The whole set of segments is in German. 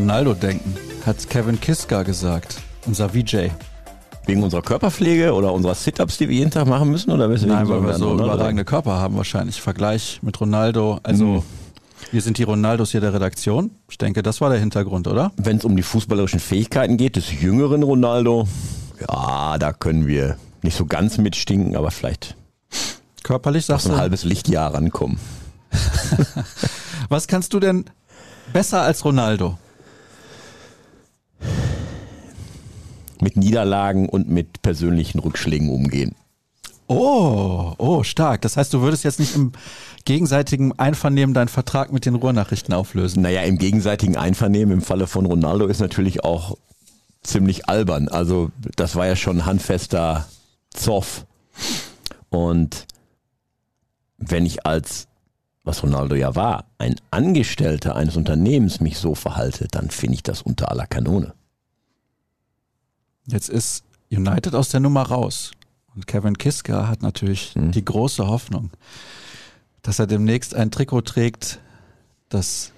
Ronaldo denken, hat Kevin Kiska gesagt, unser VJ. Wegen unserer Körperpflege oder unserer Sit-Ups, die wir jeden Tag machen müssen? Oder weswegen Nein, weil wir so überragende Körper haben wahrscheinlich. Vergleich mit Ronaldo. Also Mhm. wir sind die Ronaldos hier der Redaktion. Ich denke, das war der Hintergrund, oder? Wenn es um die fußballerischen Fähigkeiten geht, des jüngeren Ronaldo, ja, da können wir nicht so ganz mitstinken, aber vielleicht Körperlich sagst so ein du. halbes Lichtjahr rankommen. Was kannst du denn besser als Ronaldo? Mit Niederlagen und mit persönlichen Rückschlägen umgehen. Oh, oh, stark. Das heißt, du würdest jetzt nicht im gegenseitigen Einvernehmen deinen Vertrag mit den Ruhrnachrichten auflösen. Naja, im gegenseitigen Einvernehmen im Falle von Ronaldo ist natürlich auch ziemlich albern. Also das war ja schon handfester Zoff. Und wenn ich als, was Ronaldo ja war, ein Angestellter eines Unternehmens mich so verhalte, dann finde ich das unter aller Kanone. Jetzt ist United aus der Nummer raus. Und Kevin Kiska hat natürlich Hm. die große Hoffnung, dass er demnächst ein Trikot trägt, das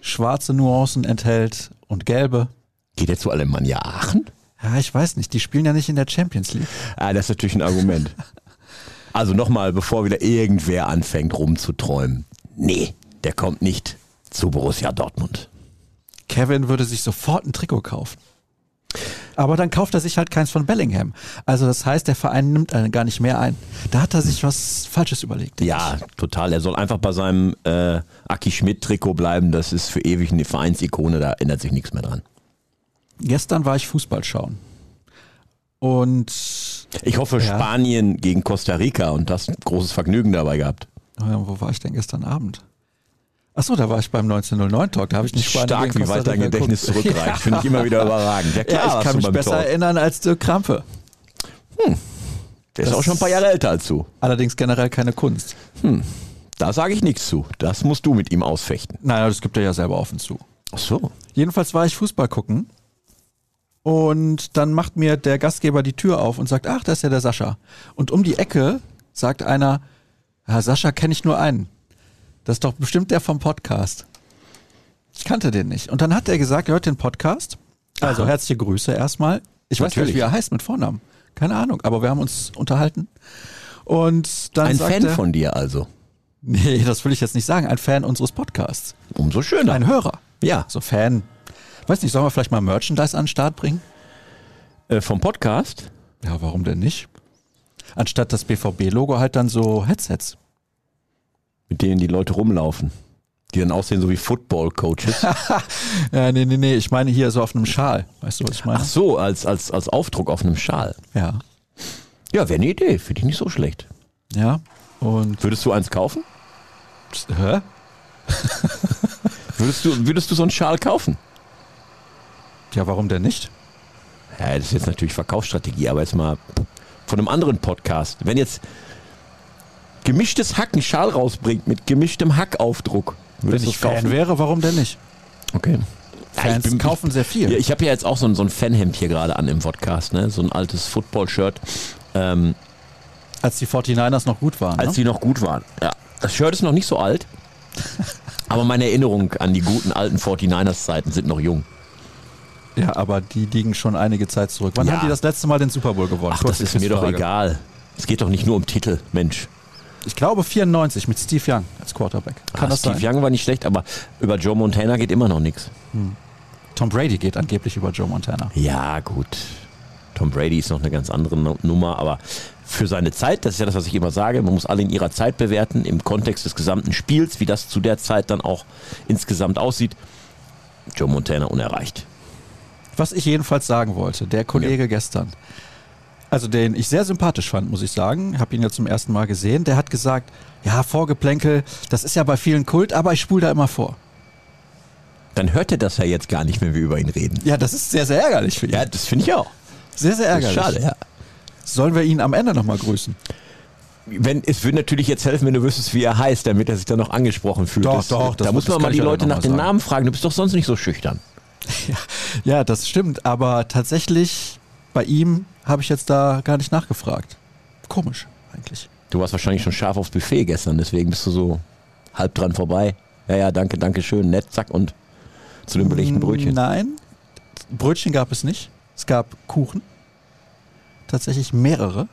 schwarze Nuancen enthält und gelbe. Geht er zu Alemannia Aachen? Ja, ich weiß nicht, die spielen ja nicht in der Champions League. Ah, das ist natürlich ein Argument. Also nochmal, bevor wieder irgendwer anfängt rumzuträumen. Nee, der kommt nicht zu Borussia Dortmund. Kevin würde sich sofort ein Trikot kaufen. Aber dann kauft er sich halt keins von Bellingham. Also das heißt, der Verein nimmt einen gar nicht mehr ein. Da hat er sich was Falsches überlegt. Ja, total. Er soll einfach bei seinem äh, Aki Schmidt-Trikot bleiben. Das ist für ewig eine Vereinsikone, da ändert sich nichts mehr dran. ich. Gestern war ich Fußball schauen. Und Ich hoffe, Ja. Spanien gegen Costa Rica und das großes Vergnügen dabei gehabt. äh, wo war ich denn gestern Abend? Achso, da war ich beim 1909 Talk. Da habe ich nicht Spanien Stark, gegen wie weit dein Gedächtnis zurückreicht. Finde ich immer wieder überragend. Ja, klar, Ja, ich kann mich besser Talk. erinnern als Dirk Krampe. Der ist das- auch schon ein paar Jahre älter als du. Allerdings generell keine Kunst. Da sage ich nichts zu. Das musst du mit ihm ausfechten. Nein, das gibt er ja selber offen zu. Ach so. Jedenfalls war ich Fußball gucken und dann macht mir der Gastgeber die Tür auf und sagt, ach, da ist ja der Sascha. Und um die Ecke sagt einer, ja, Sascha kenne ich nur einen. Das ist doch bestimmt der vom Podcast. Ich kannte den nicht. Und dann hat er gesagt, er hört den Podcast. Also Aha. herzliche Grüße erstmal. Ich weiß Natürlich. nicht, wie er heißt mit Vornamen. Keine Ahnung, aber wir haben uns unterhalten. Und dann Ein Fan er, von dir also. Nee, das will ich jetzt nicht sagen. Ein Fan unseres Podcasts. Umso schöner. Ein Hörer. Ja. So Fan. Weiß nicht, sollen wir vielleicht mal Merchandise an den Start bringen? Äh, vom Podcast? Ja, warum denn nicht? Anstatt das BVB-Logo halt dann so Headsets. Mit denen die Leute rumlaufen. Die dann aussehen so wie Football-Coaches. Ja, nee, nee, nee, ich meine hier so auf einem Schal. Weißt du, was ich meine? Ach so, als, als, als Aufdruck auf einem Schal. Ja. Ja, wäre eine Idee. Finde ich nicht so schlecht. Ja. Und. Würdest du eins kaufen? Hä? Würdest du, würdest du so einen Schal kaufen? Ja, warum denn nicht? Ja, das ist jetzt natürlich Verkaufsstrategie, aber jetzt mal von einem anderen Podcast. Wenn jetzt gemischtes Hack einen Schal rausbringt mit gemischtem Hackaufdruck, Wenn ich Fan kaufen? wäre, warum denn nicht? Okay. Fans ich bin- kaufen sehr viel. Ja, ich habe ja jetzt auch so ein, so ein Fanhemd hier gerade an im Podcast, ne? so ein altes Football-Shirt, ähm, als die 49ers noch gut waren. als ne? die noch gut waren. Ja. Das Shirt ist noch nicht so alt, aber meine Erinnerungen an die guten alten 49ers-Zeiten sind noch jung. Ja, aber die liegen schon einige Zeit zurück. Wann Ja. haben die das letzte Mal den Super Bowl gewonnen? Ach, das ist mir doch egal. Es geht doch nicht nur um Titel, Mensch. Ich glaube 94 mit Steve Young als Quarterback. Kann Ah, das Steve sein? Young war nicht schlecht, aber über Joe Montana geht immer noch nichts. Tom Brady geht angeblich über Joe Montana. Ja, gut. Tom Brady ist noch eine ganz andere Nu- Nummer, aber für seine Zeit, das ist ja das, was ich immer sage, man muss alle in ihrer Zeit bewerten, im Kontext des gesamten Spiels, wie das zu der Zeit dann auch insgesamt aussieht. Joe Montana unerreicht. Was ich jedenfalls sagen wollte, der Kollege gestern, also den ich sehr sympathisch fand, muss ich sagen, habe ihn ja zum ersten Mal gesehen, der hat gesagt, ja, Vorgeplänkel, das ist ja bei vielen Kult, aber ich spule da immer vor. Dann hört er das ja jetzt gar nicht, wenn wir über ihn reden. Ja, das ist sehr, sehr ärgerlich für ihn. Ja, das finde ich auch. sehr, sehr ärgerlich. schade, ja. Sollen wir ihn am Ende nochmal grüßen? Wenn, es würde natürlich jetzt helfen, wenn du wüsstest, wie er heißt, damit er sich dann noch angesprochen fühlt. Doch, das, doch, das- da muss man mal die ja Leute nach den. Namen fragen. Du bist doch sonst nicht so schüchtern. Ja, das stimmt, aber tatsächlich bei ihm habe ich jetzt da gar nicht nachgefragt. Komisch eigentlich. Du warst wahrscheinlich schon scharf aufs Buffet gestern, deswegen bist du so halb dran vorbei. Ja, ja, danke, danke schön, nett, zack und zu den belegten Brötchen? Nein, Brötchen gab es nicht. Es gab Kuchen. Tatsächlich mehrere.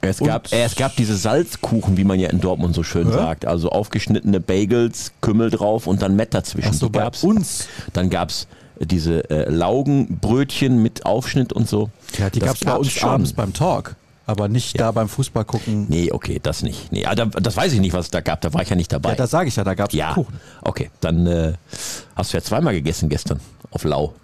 Es gab, äh, es gab diese Salzkuchen, wie man ja in Dortmund so schön Ja. sagt. Also aufgeschnittene Bagels, Kümmel drauf und dann Met dazwischen. Ach so, bei gab's. uns. Dann gab es diese äh, Laugenbrötchen mit Aufschnitt und so. Ja, die Das gab es bei uns schon. abends beim Talk. Aber nicht da beim Fußball gucken. Nee, okay, das nicht. Nee, ah, da, das weiß ich nicht, was es da gab. Da war ich ja nicht dabei. Ja, da sage ich ja, da gab es Ja, Kuchen. okay. Dann äh, hast du ja zweimal gegessen gestern auf Lau.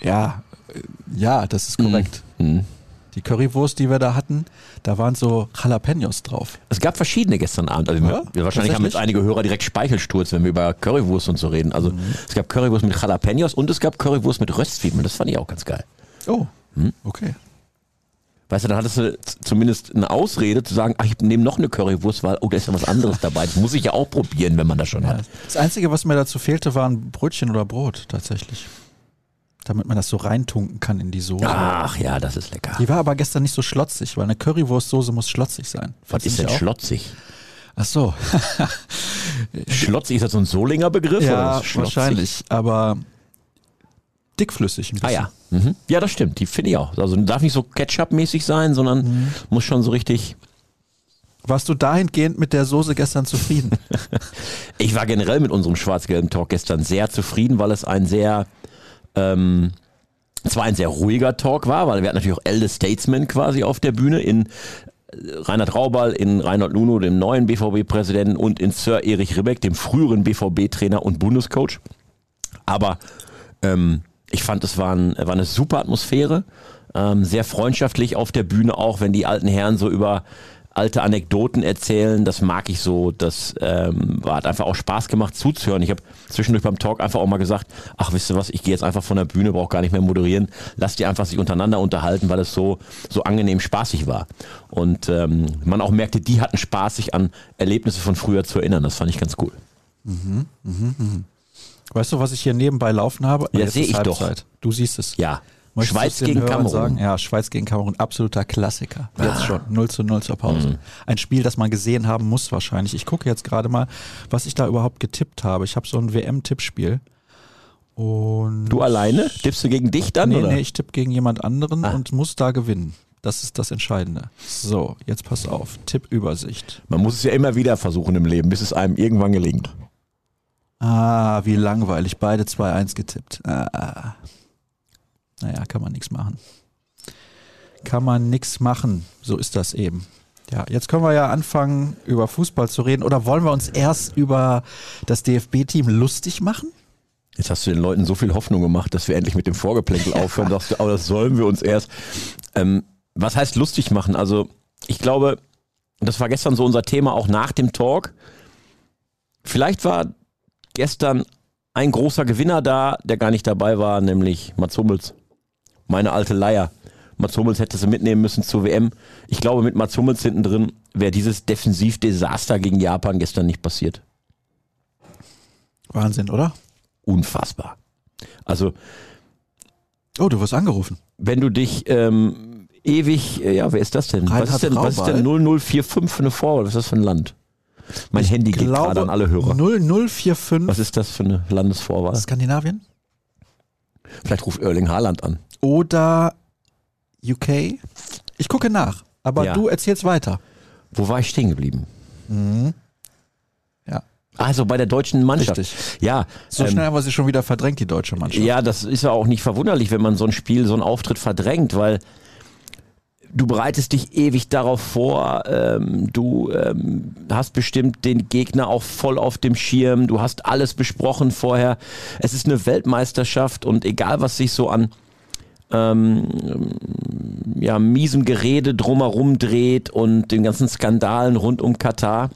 Ja, äh, ja, das ist korrekt. Mhm. Die Currywurst, die wir da hatten, da waren so Jalapenos drauf. Es gab verschiedene gestern Abend. Also Ja, wir, wahrscheinlich haben jetzt einige Hörer direkt Speichelsturz, wenn wir über Currywurst und so reden. Also Mhm. es gab Currywurst mit Jalapenos und es gab Currywurst mit Röstzwiebeln. Das fand ich auch ganz geil. Oh, Hm? okay. Weißt du, dann hattest du zumindest eine Ausrede zu sagen, ach, ich nehme noch eine Currywurst, weil, oh, da ist ja was anderes dabei. Das muss ich ja auch probieren, wenn man das schon Ja. hat. Das Einzige, was mir dazu fehlte, waren Brötchen oder Brot tatsächlich. Damit man das so reintunken kann in die Soße. Ach ja, das ist lecker. Die war aber gestern nicht so schlotzig, weil eine Currywurstsoße muss schlotzig sein. Was ist denn auch? schlotzig? Ach so, Schlotzig, ist das so ein Solinger Begriff? ja, wahrscheinlich, aber dickflüssig ein bisschen. Ah ja. Mhm. Ja, das stimmt. Die finde ich auch. Also darf nicht so Ketchup-mäßig sein, sondern Mhm. muss schon so richtig. Warst du dahingehend mit der Soße gestern zufrieden? Ich war generell mit unserem schwarz-gelben Talk gestern sehr zufrieden, weil es ein sehr, ähm, zwar ein sehr ruhiger Talk war, weil wir hatten natürlich auch Elde Statesman quasi auf der Bühne in äh, Reinhard Raubal, in Reinhard Luno, dem neuen BVB-Präsidenten und in Sir Erich Ribbeck, dem früheren BVB-Trainer und Bundescoach. Aber ähm, ich fand, es war, ein, war eine super Atmosphäre, ähm, sehr freundschaftlich auf der Bühne auch, wenn die alten Herren so über alte Anekdoten erzählen, das mag ich so, das ähm, war, hat einfach auch Spaß gemacht zuzuhören. Ich habe zwischendurch beim Talk einfach auch mal gesagt, ach wisst ihr was, ich gehe jetzt einfach von der Bühne, brauche gar nicht mehr moderieren, lasst die einfach sich untereinander unterhalten, weil es so, so angenehm spaßig war. Und ähm, man auch merkte, die hatten Spaß, sich an Erlebnisse von früher zu erinnern, das fand ich ganz cool. weißt du, was ich hier nebenbei laufen habe? Ja, Jetzt seh ist ich doch. Halbzeit. Du siehst es. Ja, Möchtest Schweiz gegen Kamerun. Sagen? Ja, Schweiz gegen Kamerun, absoluter Klassiker. Jetzt Ah. schon, 0 zu 0 zur Pause. Mhm. Ein Spiel, das man gesehen haben muss wahrscheinlich. Ich gucke jetzt gerade mal, was ich da überhaupt getippt habe. Ich habe so ein WM-Tippspiel. Und Du alleine? Tippst du gegen dich dann? Nee, oder? nee, ich tippe gegen jemand anderen Ah. und muss da gewinnen. Das ist das Entscheidende. So, jetzt pass auf. Tippübersicht. Man muss es ja immer wieder versuchen im Leben, bis es einem irgendwann gelingt. Ah, wie langweilig. Beide 2-1 getippt. Ah. Naja, kann man nichts machen. Kann man nichts machen. So ist das eben. Ja, jetzt können wir ja anfangen, über Fußball zu reden. Oder wollen wir uns erst über das DFB-Team lustig machen? Jetzt hast du den Leuten so viel Hoffnung gemacht, dass wir endlich mit dem Vorgeplänkel aufhören. Sagst du, aber das sollen wir uns erst. Ähm, was heißt lustig machen? Also, ich glaube, das war gestern so unser Thema, auch nach dem Talk. Vielleicht war gestern ein großer Gewinner da, der gar nicht dabei war, nämlich Mats Hummels. Meine alte Leier. Mats Hummels hätte sie mitnehmen müssen zur WM. Ich glaube, mit Mats Hummels hinten drin wäre dieses Defensivdesaster gegen Japan gestern nicht passiert. Wahnsinn, oder? Unfassbar. Also, Oh, du wirst angerufen. wenn du dich ähm, ewig, äh, ja, wer ist das denn? was ist denn, was ist denn 0045 für eine Vorwahl? Was ist das für ein Land? Mein Handy geht gerade an alle Hörer. 0045 Was ist das für eine Landesvorwahl? Skandinavien Vielleicht ruft Erling Haaland an. oder UK? Ich gucke nach, aber Ja. du erzählst weiter. Wo war ich stehen geblieben? Ja, Also bei der deutschen Mannschaft. richtig. Ja, So ähm, schnell haben wir sie schon wieder verdrängt, die deutsche Mannschaft. Ja, das ist ja auch nicht verwunderlich, wenn man so ein Spiel, so einen Auftritt verdrängt, weil du bereitest dich ewig darauf vor, ähm, du ähm, hast bestimmt den Gegner auch voll auf dem Schirm, du hast alles besprochen vorher. Es ist eine Weltmeisterschaft und egal was sich so an ähm, ja, miesem Gerede drumherum dreht und den ganzen Skandalen rund um Katar,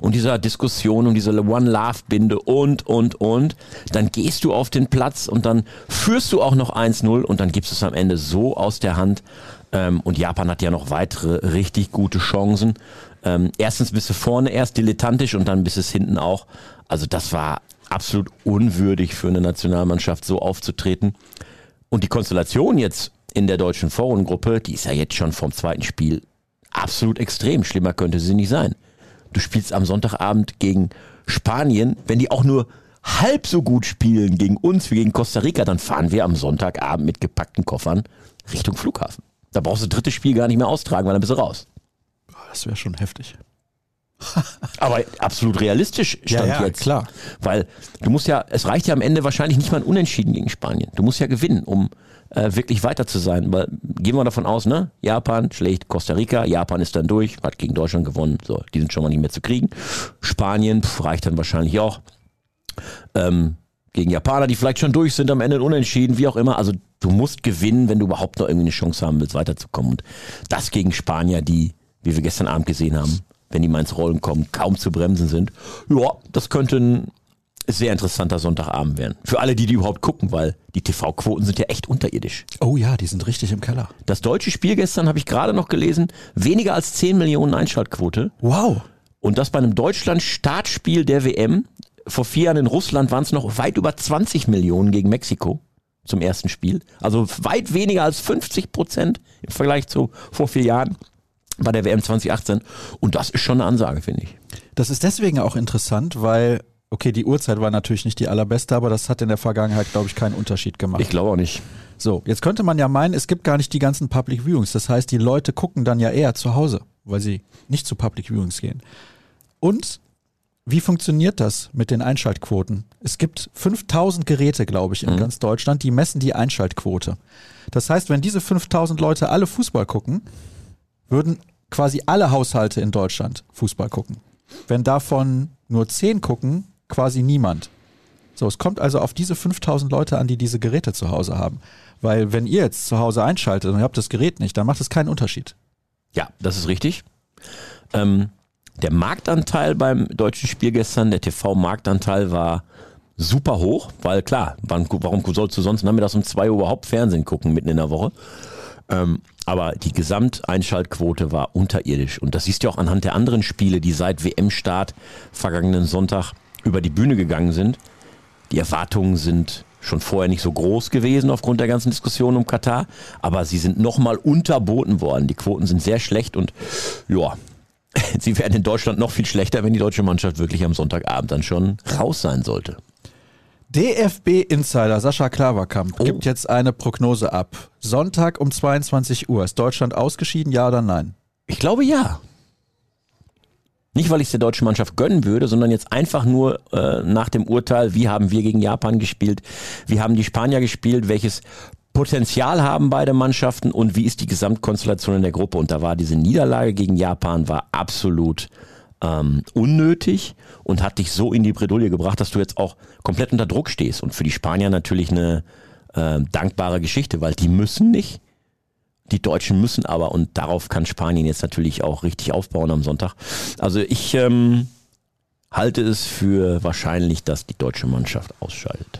und dieser Diskussion um diese One-Love-Binde und, und, und, dann gehst du auf den Platz und dann führst du auch noch 1-0 und dann gibst du es am Ende so aus der Hand. Ähm, und Japan hat ja noch weitere richtig gute Chancen. Ähm, erstens bist du vorne erst dilettantisch und dann bist es hinten auch. Also das war absolut unwürdig für eine Nationalmannschaft, so aufzutreten. Und die Konstellation jetzt in der deutschen Vorrundengruppe, die ist ja jetzt schon vom zweiten Spiel absolut extrem. Schlimmer könnte sie nicht sein. Du spielst am Sonntagabend gegen Spanien, wenn die auch nur halb so gut spielen gegen uns wie gegen Costa Rica, dann fahren wir am Sonntagabend mit gepackten Koffern Richtung Flughafen. Da brauchst du das dritte Spiel gar nicht mehr austragen, weil dann bist du raus. Das wäre schon heftig. Aber absolut realistisch stand Ja, ja, jetzt. klar. Weil du musst ja, es reicht ja am Ende wahrscheinlich nicht mal ein Unentschieden gegen Spanien. Du musst ja gewinnen, um äh, wirklich weiter zu sein. Weil gehen wir davon aus, ne? Japan schlägt Costa Rica, Japan ist dann durch, hat gegen Deutschland gewonnen, so, die sind schon mal nicht mehr zu kriegen. Spanien pf, reicht dann wahrscheinlich auch. Ähm, gegen Japaner, die vielleicht schon durch sind, am Ende unentschieden, wie auch immer. Also du musst gewinnen, wenn du überhaupt noch irgendwie eine Chance haben willst, weiterzukommen. Und das gegen Spanier, die, wie wir gestern Abend gesehen haben, wenn die mal ins Rollen kommen, kaum zu bremsen sind. Ja, das könnte ein sehr interessanter Sonntagabend werden. Für alle, die die überhaupt gucken, weil die TV-Quoten sind ja echt unterirdisch. Oh ja, die sind richtig im Keller. Das deutsche Spiel gestern habe ich gerade noch gelesen, weniger als 10 Millionen Einschaltquote. Wow. Und das bei einem Deutschland-Startspiel der WM. Vor vier Jahren in Russland waren es noch weit über 20 Millionen gegen Mexiko zum ersten Spiel. Also weit weniger als 50 Prozent im Vergleich zu vor vier Jahren bei der WM 2018. Und das ist schon eine Ansage, finde ich. Das ist deswegen auch interessant, weil, okay, die Uhrzeit war natürlich nicht die allerbeste, aber das hat in der Vergangenheit, glaube ich, keinen Unterschied gemacht. Ich glaube auch nicht. So, jetzt könnte man ja meinen, es gibt gar nicht die ganzen Public Viewings. Das heißt, die Leute gucken dann ja eher zu Hause, weil sie nicht zu Public Viewings gehen. Und wie funktioniert das mit den Einschaltquoten? Es gibt 5000 Geräte, glaube ich, in ganz Deutschland, die messen die Einschaltquote. Das heißt, wenn diese 5000 Leute alle Fußball gucken, würden quasi alle Haushalte in Deutschland Fußball gucken. Wenn davon nur 10 gucken, quasi niemand. So, es kommt also auf diese 5000 Leute an, die diese Geräte zu Hause haben. Weil wenn ihr jetzt zu Hause einschaltet und ihr habt das Gerät nicht, dann macht es keinen Unterschied. Ja, das ist richtig. Ähm, der Marktanteil beim deutschen Spiel gestern, der TV-Marktanteil war super hoch, weil klar, wann, warum sollst du sonst nachmittags um 2 Uhr überhaupt Fernsehen gucken mitten in der Woche? Ähm, aber die Gesamteinschaltquote war unterirdisch. Und das siehst du auch anhand der anderen Spiele, die seit WM-Start vergangenen Sonntag über die Bühne gegangen sind. Die Erwartungen sind schon vorher nicht so groß gewesen aufgrund der ganzen Diskussion um Katar, aber sie sind nochmal unterboten worden. Die Quoten sind sehr schlecht und ja, sie werden in Deutschland noch viel schlechter, wenn die deutsche Mannschaft wirklich am Sonntagabend dann schon raus sein sollte. DFB-Insider Sascha Klaverkamp Oh. gibt jetzt eine Prognose ab. Sonntag um 22 Uhr. Ist Deutschland ausgeschieden, ja oder nein? Ich glaube ja. Nicht, weil ich es der deutschen Mannschaft gönnen würde, sondern jetzt einfach nur äh, nach dem Urteil, wie haben wir gegen Japan gespielt, wie haben die Spanier gespielt, welches Potenzial haben beide Mannschaften und wie ist die Gesamtkonstellation in der Gruppe. Und da war diese Niederlage gegen Japan war absolut ähm, unnötig und hat dich so in die Bredouille gebracht, dass du jetzt auch komplett unter Druck stehst. Und für die Spanier natürlich eine äh, dankbare Geschichte, weil die müssen nicht. Die Deutschen müssen aber und darauf kann Spanien jetzt natürlich auch richtig aufbauen am Sonntag. Also ich ähm, halte es für wahrscheinlich, dass die deutsche Mannschaft ausschaltet.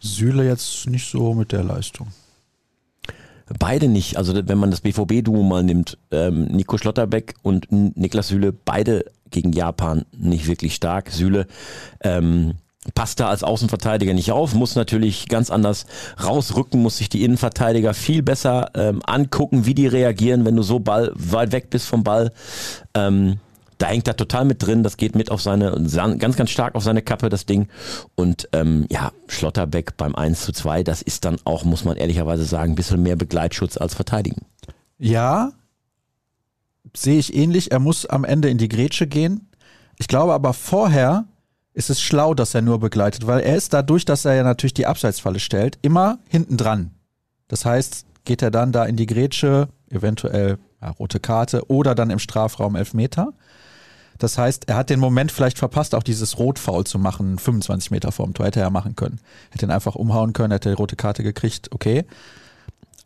Süle jetzt nicht so mit der Leistung. Beide nicht. Also wenn man das BVB-Duo mal nimmt, ähm, Nico Schlotterbeck und Niklas Süle, beide gegen Japan nicht wirklich stark. Süle ähm, passt da als Außenverteidiger nicht auf, muss natürlich ganz anders rausrücken, muss sich die Innenverteidiger viel besser ähm, angucken, wie die reagieren, wenn du so Ball weit weg bist vom Ball. Ähm, da hängt er total mit drin, das geht mit auf seine, ganz, ganz stark auf seine Kappe, das Ding. Und ähm, ja, Schlotterbeck beim 1 zu 2, das ist dann auch, muss man ehrlicherweise sagen, ein bisschen mehr Begleitschutz als Verteidigen. Ja, sehe ich ähnlich. Er muss am Ende in die Grätsche gehen. Ich glaube aber vorher ist es schlau, dass er nur begleitet, weil er ist dadurch, dass er ja natürlich die Abseitsfalle stellt, immer hinten dran. Das heißt, geht er dann da in die Grätsche, eventuell ja, rote Karte oder dann im Strafraum Elfmeter. Das heißt, er hat den Moment vielleicht verpasst, auch dieses Rotfoul zu machen, 25 Meter vorm Tor hätte er machen können. Hätte ihn einfach umhauen können, hätte die rote Karte gekriegt, okay.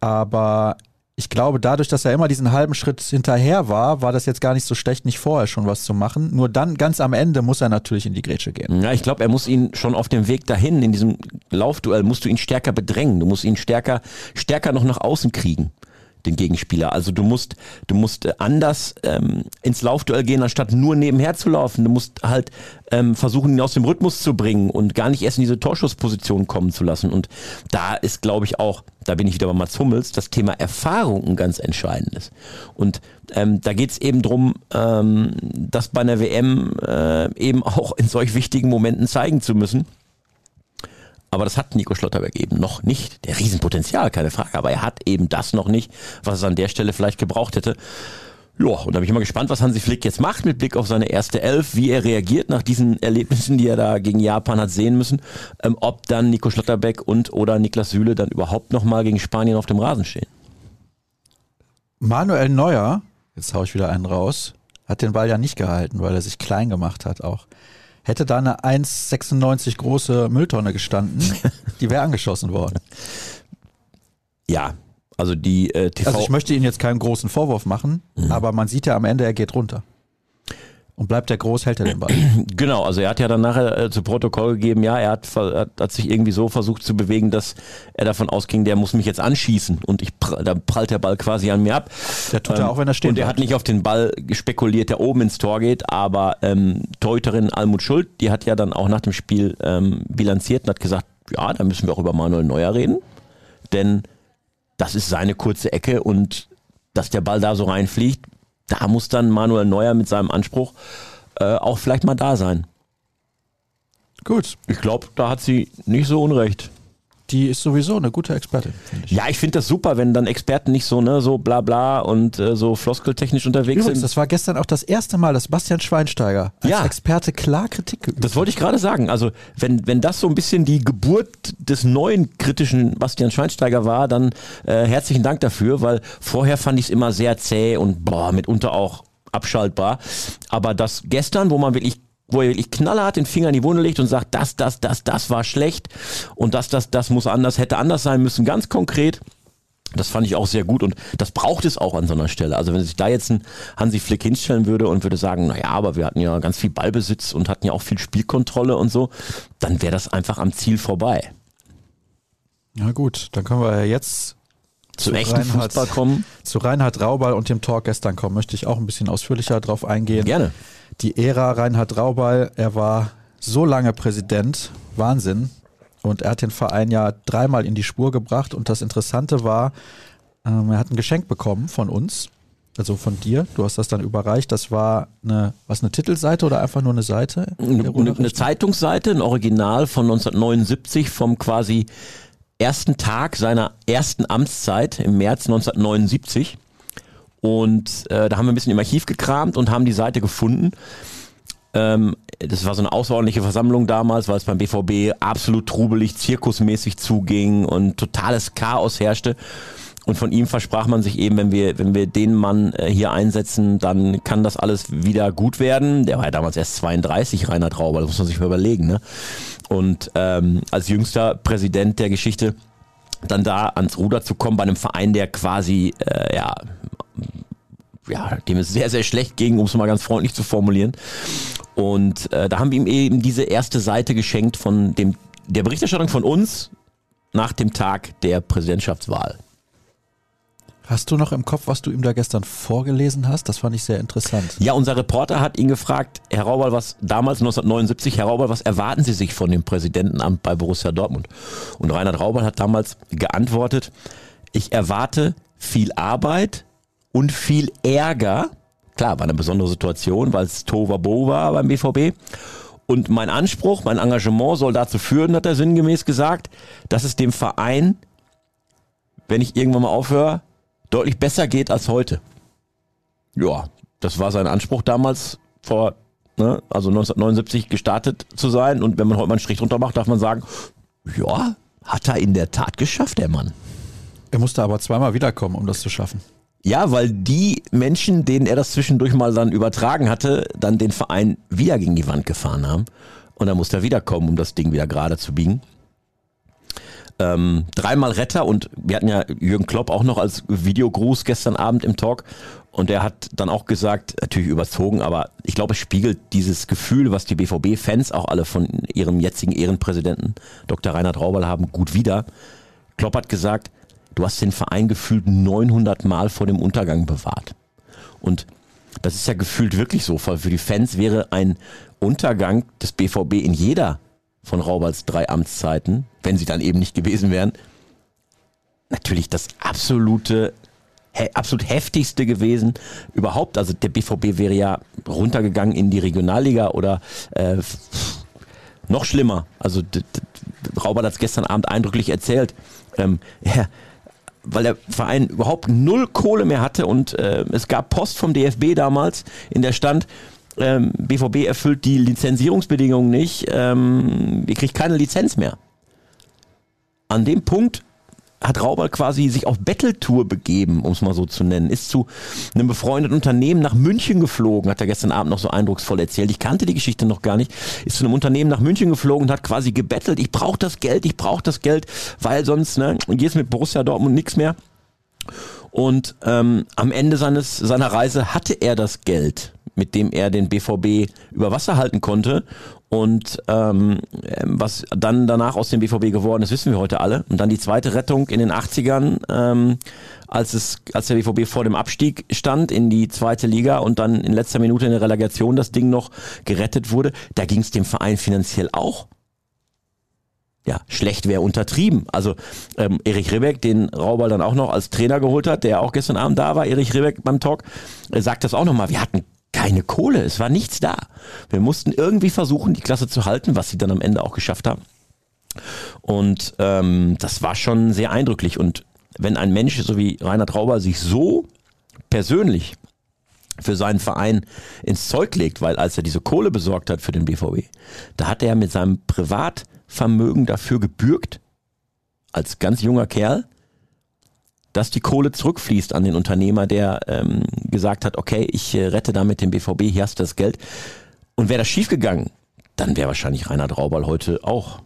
Aber ich glaube, dadurch, dass er immer diesen halben Schritt hinterher war, war das jetzt gar nicht so schlecht, nicht vorher schon was zu machen. Nur dann, ganz am Ende, muss er natürlich in die Grätsche gehen. Ja, ich glaube, er muss ihn schon auf dem Weg dahin, in diesem Laufduell, musst du ihn stärker bedrängen. Du musst ihn stärker, stärker noch nach außen kriegen. Den Gegenspieler. Also du musst, du musst äh, anders ähm, ins Laufduell gehen, anstatt nur nebenher zu laufen. Du musst halt ähm, versuchen, ihn aus dem Rhythmus zu bringen und gar nicht erst in diese Torschussposition kommen zu lassen. Und da ist, glaube ich, auch, da bin ich wieder bei Mats Hummels, das Thema Erfahrung ein ganz entscheidendes. Und ähm, da geht's eben drum, ähm, das bei einer WM äh, eben auch in solch wichtigen Momenten zeigen zu müssen. Aber das hat Nico Schlotterberg eben noch nicht. Der Riesenpotenzial, keine Frage. Aber er hat eben das noch nicht, was es an der Stelle vielleicht gebraucht hätte. Ja, und da bin ich mal gespannt, was Hansi Flick jetzt macht mit Blick auf seine erste Elf, wie er reagiert nach diesen Erlebnissen, die er da gegen Japan hat sehen müssen, ähm, ob dann Nico Schlotterbeck und oder Niklas Süle dann überhaupt nochmal gegen Spanien auf dem Rasen stehen. Manuel Neuer, jetzt haue ich wieder einen raus, hat den Ball ja nicht gehalten, weil er sich klein gemacht hat auch. Hätte da eine 1,96 große Mülltonne gestanden, die wäre angeschossen worden. Ja, also die äh, TV. Also ich möchte Ihnen jetzt keinen großen Vorwurf machen, mhm. aber man sieht ja am Ende, er geht runter. Und bleibt der groß, hält er den Ball. Genau, also er hat ja dann nachher äh, zu Protokoll gegeben, ja, er hat, hat, hat, sich irgendwie so versucht zu bewegen, dass er davon ausging, der muss mich jetzt anschießen und ich da prallt der Ball quasi an mir ab. Der tut ähm, er auch, wenn er steht. Und er hat nicht auf den Ball spekuliert, der oben ins Tor geht, aber ähm, Teuterin Almut Schuld, die hat ja dann auch nach dem Spiel ähm, bilanziert und hat gesagt, ja, da müssen wir auch über Manuel Neuer reden, denn das ist seine kurze Ecke und dass der Ball da so reinfliegt, da muss dann Manuel Neuer mit seinem Anspruch äh, auch vielleicht mal da sein. Gut. Ich glaube, da hat sie nicht so unrecht die ist sowieso eine gute Expertin. Ich. Ja, ich finde das super, wenn dann Experten nicht so, ne, so bla bla und äh, so floskeltechnisch unterwegs Übrigens, sind. Das war gestern auch das erste Mal, dass Bastian Schweinsteiger als ja. Experte klar Kritik geübt Das wollte ich gerade sagen. Also, wenn, wenn das so ein bisschen die Geburt des neuen kritischen Bastian Schweinsteiger war, dann äh, herzlichen Dank dafür, weil vorher fand ich es immer sehr zäh und boah, mitunter auch abschaltbar. Aber das gestern, wo man wirklich wo er wirklich knallhart den Finger in die Wunde legt und sagt, das, das, das, das war schlecht und das, das, das muss anders, hätte anders sein müssen, ganz konkret. Das fand ich auch sehr gut und das braucht es auch an so einer Stelle. Also wenn sich da jetzt ein Hansi Flick hinstellen würde und würde sagen, naja, aber wir hatten ja ganz viel Ballbesitz und hatten ja auch viel Spielkontrolle und so, dann wäre das einfach am Ziel vorbei. Ja gut, dann können wir jetzt zu, zu echten Reinhard, Fußball kommen. Zu Reinhard Raubal und dem Talk gestern kommen, möchte ich auch ein bisschen ausführlicher drauf eingehen. Gerne die Ära Reinhard Raubal, er war so lange Präsident, Wahnsinn. Und er hat den Verein ja dreimal in die Spur gebracht. Und das Interessante war, ähm, er hat ein Geschenk bekommen von uns, also von dir. Du hast das dann überreicht. Das war eine, was eine Titelseite oder einfach nur eine Seite? Eine, eine Zeitungsseite, ein Original von 1979 vom quasi ersten Tag seiner ersten Amtszeit im März 1979. Und äh, da haben wir ein bisschen im Archiv gekramt und haben die Seite gefunden. Ähm, das war so eine außerordentliche Versammlung damals, weil es beim BVB absolut trubelig, zirkusmäßig zuging und totales Chaos herrschte. Und von ihm versprach man sich eben, wenn wir, wenn wir den Mann äh, hier einsetzen, dann kann das alles wieder gut werden. Der war ja damals erst 32, Reinhard Rauber, das muss man sich mal überlegen. Ne? Und ähm, als jüngster Präsident der Geschichte dann da ans Ruder zu kommen bei einem Verein, der quasi äh, ja ja, dem es sehr, sehr schlecht ging, um es mal ganz freundlich zu formulieren. Und äh, da haben wir ihm eben diese erste Seite geschenkt von dem, der Berichterstattung von uns nach dem Tag der Präsidentschaftswahl. Hast du noch im Kopf, was du ihm da gestern vorgelesen hast? Das fand ich sehr interessant. Ja, unser Reporter hat ihn gefragt, Herr Raubal, was damals 1979, Herr Raubal, was erwarten Sie sich von dem Präsidentenamt bei Borussia Dortmund? Und Reinhard Raubal hat damals geantwortet, ich erwarte viel Arbeit, und viel Ärger. Klar, war eine besondere Situation, weil es Tovabo war beim BVB. Und mein Anspruch, mein Engagement soll dazu führen, hat er sinngemäß gesagt, dass es dem Verein, wenn ich irgendwann mal aufhöre, deutlich besser geht als heute. Ja, das war sein Anspruch damals vor, ne, also 1979 gestartet zu sein. Und wenn man heute mal einen Strich drunter macht, darf man sagen, ja, hat er in der Tat geschafft, der Mann. Er musste aber zweimal wiederkommen, um das zu schaffen. Ja, weil die Menschen, denen er das zwischendurch mal dann übertragen hatte, dann den Verein wieder gegen die Wand gefahren haben. Und dann musste er wiederkommen, um das Ding wieder gerade zu biegen. Ähm, dreimal Retter und wir hatten ja Jürgen Klopp auch noch als Videogruß gestern Abend im Talk und er hat dann auch gesagt, natürlich überzogen, aber ich glaube, es spiegelt dieses Gefühl, was die BVB-Fans auch alle von ihrem jetzigen Ehrenpräsidenten Dr. Reinhard Raubal haben, gut wider. Klopp hat gesagt, du hast den Verein gefühlt 900 Mal vor dem Untergang bewahrt. Und das ist ja gefühlt wirklich so. Für die Fans wäre ein Untergang des BVB in jeder von Rauberts drei Amtszeiten, wenn sie dann eben nicht gewesen wären, natürlich das absolute absolut heftigste gewesen überhaupt. Also der BVB wäre ja runtergegangen in die Regionalliga oder äh, noch schlimmer. Also Raubert hat es gestern Abend eindrücklich erzählt. Ähm, ja, weil der Verein überhaupt null Kohle mehr hatte und äh, es gab Post vom DFB damals, in der stand, ähm, BVB erfüllt die Lizenzierungsbedingungen nicht, ähm, ihr kriegt keine Lizenz mehr. An dem Punkt hat Rauber quasi sich auf Betteltour begeben, um es mal so zu nennen, ist zu einem befreundeten Unternehmen nach München geflogen, hat er gestern Abend noch so eindrucksvoll erzählt. Ich kannte die Geschichte noch gar nicht. Ist zu einem Unternehmen nach München geflogen und hat quasi gebettelt, ich brauche das Geld, ich brauche das Geld, weil sonst ne, geht's mit Borussia Dortmund nichts mehr. Und ähm, am Ende seines seiner Reise hatte er das Geld mit dem er den BVB über Wasser halten konnte. Und ähm, was dann danach aus dem BVB geworden ist, wissen wir heute alle. Und dann die zweite Rettung in den 80ern, ähm, als, es, als der BVB vor dem Abstieg stand in die zweite Liga und dann in letzter Minute in der Relegation das Ding noch gerettet wurde. Da ging es dem Verein finanziell auch ja, schlecht wäre untertrieben. Also ähm, Erich Ribbeck, den Raubal dann auch noch als Trainer geholt hat, der auch gestern Abend da war, Erich Ribbeck beim Talk, äh, sagt das auch nochmal. Wir hatten keine Kohle, es war nichts da. Wir mussten irgendwie versuchen, die Klasse zu halten, was sie dann am Ende auch geschafft haben. Und ähm, das war schon sehr eindrücklich. Und wenn ein Mensch so wie Reinhard Rauber sich so persönlich für seinen Verein ins Zeug legt, weil als er diese Kohle besorgt hat für den BVB, da hat er mit seinem Privatvermögen dafür gebürgt, als ganz junger Kerl, dass die Kohle zurückfließt an den Unternehmer, der ähm, gesagt hat, okay, ich äh, rette damit den BVB, hier hast du das Geld. Und wäre das schiefgegangen, dann wäre wahrscheinlich Reinhard Raubal heute auch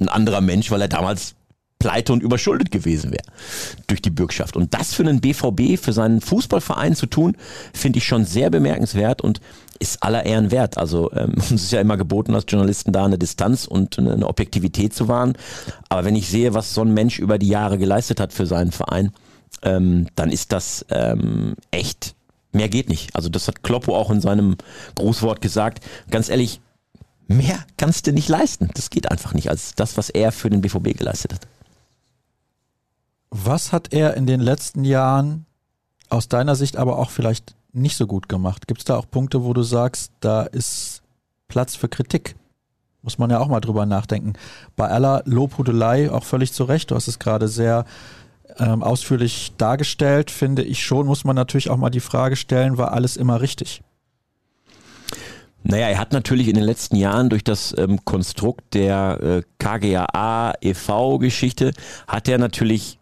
ein anderer Mensch, weil er damals pleite und überschuldet gewesen wäre durch die Bürgschaft. Und das für einen BVB, für seinen Fußballverein zu tun, finde ich schon sehr bemerkenswert und ist aller Ehren wert. Also ähm, uns ist ja immer geboten, als Journalisten da eine Distanz und eine Objektivität zu wahren. Aber wenn ich sehe, was so ein Mensch über die Jahre geleistet hat für seinen Verein, ähm, dann ist das ähm, echt, mehr geht nicht. Also das hat Kloppo auch in seinem Grußwort gesagt. Ganz ehrlich, mehr kannst du nicht leisten. Das geht einfach nicht als das, was er für den BVB geleistet hat. Was hat er in den letzten Jahren aus deiner Sicht aber auch vielleicht nicht so gut gemacht? Gibt es da auch Punkte, wo du sagst, da ist Platz für Kritik? Muss man ja auch mal drüber nachdenken. Bei aller Lobhudelei auch völlig zu Recht. Du hast es gerade sehr ähm, ausführlich dargestellt, finde ich schon, muss man natürlich auch mal die Frage stellen, war alles immer richtig? Naja, er hat natürlich in den letzten Jahren durch das ähm, Konstrukt der äh, KGAA e.V.-Geschichte, hat er natürlich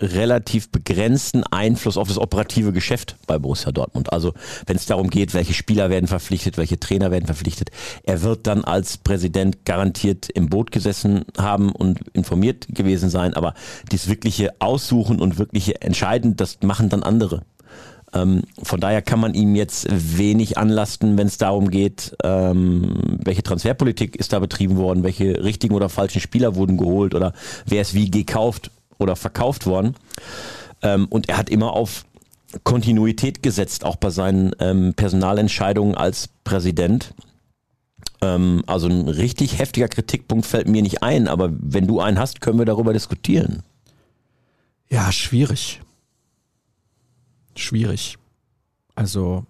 relativ begrenzten Einfluss auf das operative Geschäft bei Borussia Dortmund. Also wenn es darum geht, welche Spieler werden verpflichtet, welche Trainer werden verpflichtet, er wird dann als Präsident garantiert im Boot gesessen haben und informiert gewesen sein, aber das wirkliche Aussuchen und wirkliche Entscheiden, das machen dann andere. Ähm, von daher kann man ihm jetzt wenig anlasten, wenn es darum geht, ähm, welche Transferpolitik ist da betrieben worden, welche richtigen oder falschen Spieler wurden geholt oder wer ist wie gekauft oder verkauft worden. Ähm, und er hat immer auf Kontinuität gesetzt, auch bei seinen ähm, Personalentscheidungen als Präsident. Ähm, also ein richtig heftiger Kritikpunkt fällt mir nicht ein, aber wenn du einen hast, können wir darüber diskutieren. Ja, schwierig. Schwierig. Also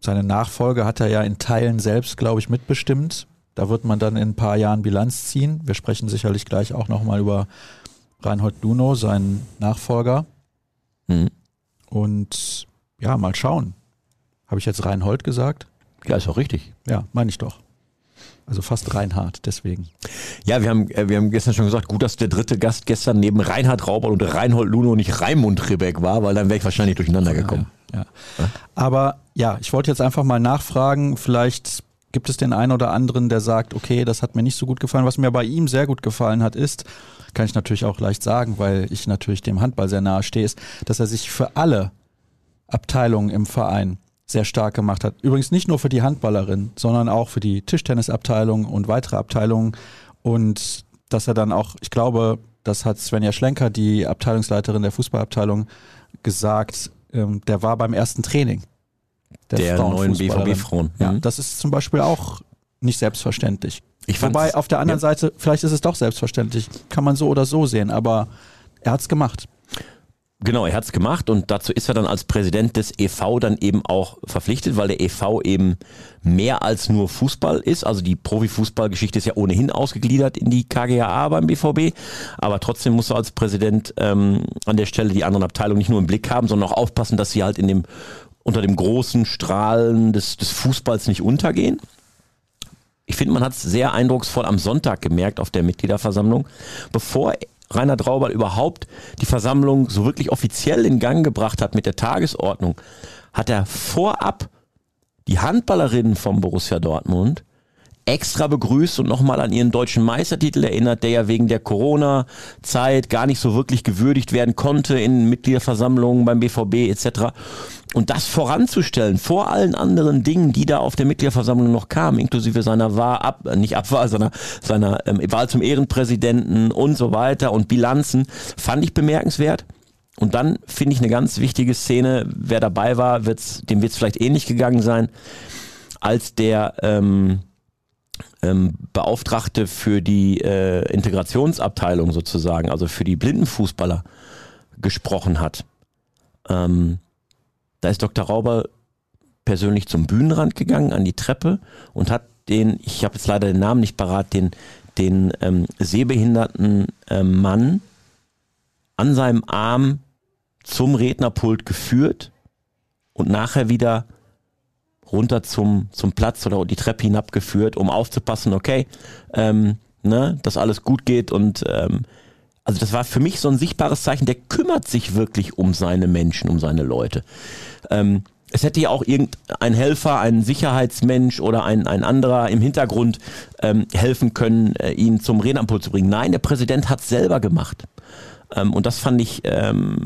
seine Nachfolge hat er ja in Teilen selbst, glaube ich, mitbestimmt. Da wird man dann in ein paar Jahren Bilanz ziehen. Wir sprechen sicherlich gleich auch nochmal über Reinhold Luno, sein Nachfolger. Mhm. Und ja, mal schauen. Habe ich jetzt Reinhold gesagt? Ja, ist auch richtig. Ja, meine ich doch. Also fast Reinhard, deswegen. Ja, wir haben, äh, wir haben gestern schon gesagt, gut, dass der dritte Gast gestern neben Reinhard Rauber und Reinhold Luno nicht Raimund Rebeck war, weil dann wäre ich wahrscheinlich durcheinander gekommen. Ja, ja. Ja. Aber ja, ich wollte jetzt einfach mal nachfragen, vielleicht gibt es den einen oder anderen, der sagt, okay, das hat mir nicht so gut gefallen. Was mir bei ihm sehr gut gefallen hat, ist, kann ich natürlich auch leicht sagen, weil ich natürlich dem Handball sehr nahe stehe, ist, dass er sich für alle Abteilungen im Verein sehr stark gemacht hat. Übrigens nicht nur für die Handballerin, sondern auch für die Tischtennisabteilung und weitere Abteilungen. Und dass er dann auch, ich glaube, das hat Svenja Schlenker, die Abteilungsleiterin der Fußballabteilung, gesagt, ähm, der war beim ersten Training. Der neuen Frauenfußballerin. BVB-Frauen. Ja, Mhm. das ist zum Beispiel auch nicht selbstverständlich. Ich Wobei auf der anderen ja. Seite, vielleicht ist es doch selbstverständlich, kann man so oder so sehen, aber er hat's gemacht. Genau, er hat's gemacht und dazu ist er dann als Präsident des EV dann eben auch verpflichtet, weil der EV eben mehr als nur Fußball ist. Also die Profifußballgeschichte ist ja ohnehin ausgegliedert in die KGAA beim BVB, aber trotzdem muss er als Präsident ähm, an der Stelle die anderen Abteilungen nicht nur im Blick haben, sondern auch aufpassen, dass sie halt in dem unter dem großen Strahlen des, des Fußballs nicht untergehen. Ich finde, man hat es sehr eindrucksvoll am Sonntag gemerkt auf der Mitgliederversammlung, bevor Rainer Traubal überhaupt die Versammlung so wirklich offiziell in Gang gebracht hat mit der Tagesordnung, hat er vorab die Handballerinnen vom Borussia Dortmund extra begrüßt und nochmal an ihren deutschen Meistertitel erinnert, der ja wegen der Corona-Zeit gar nicht so wirklich gewürdigt werden konnte in Mitgliederversammlungen beim BVB etc. Und das voranzustellen vor allen anderen Dingen, die da auf der Mitgliederversammlung noch kamen, inklusive seiner Wahl, ab, äh, nicht Abwahl, sondern seiner ähm, Wahl zum Ehrenpräsidenten und so weiter und Bilanzen, fand ich bemerkenswert. Und dann finde ich eine ganz wichtige Szene, wer dabei war, wird's, dem wird es vielleicht ähnlich gegangen sein, als der ähm, ähm, Beauftragte für die äh, Integrationsabteilung sozusagen, also für die Blindenfußballer gesprochen hat. Ähm, da ist Dr. Rauber persönlich zum Bühnenrand gegangen, an die Treppe und hat den, ich habe jetzt leider den Namen nicht parat, den, den ähm, sehbehinderten ähm, Mann an seinem Arm zum Rednerpult geführt und nachher wieder runter zum, zum Platz oder die Treppe hinabgeführt, um aufzupassen, okay, ähm, ne, dass alles gut geht und ähm, also das war für mich so ein sichtbares Zeichen, der kümmert sich wirklich um seine Menschen, um seine Leute. Ähm, es hätte ja auch irgendein Helfer, ein Sicherheitsmensch oder ein, ein anderer im Hintergrund ähm, helfen können, äh, ihn zum Rednerpult zu bringen. Nein, der Präsident hat selber gemacht. Ähm, und das fand ich ähm,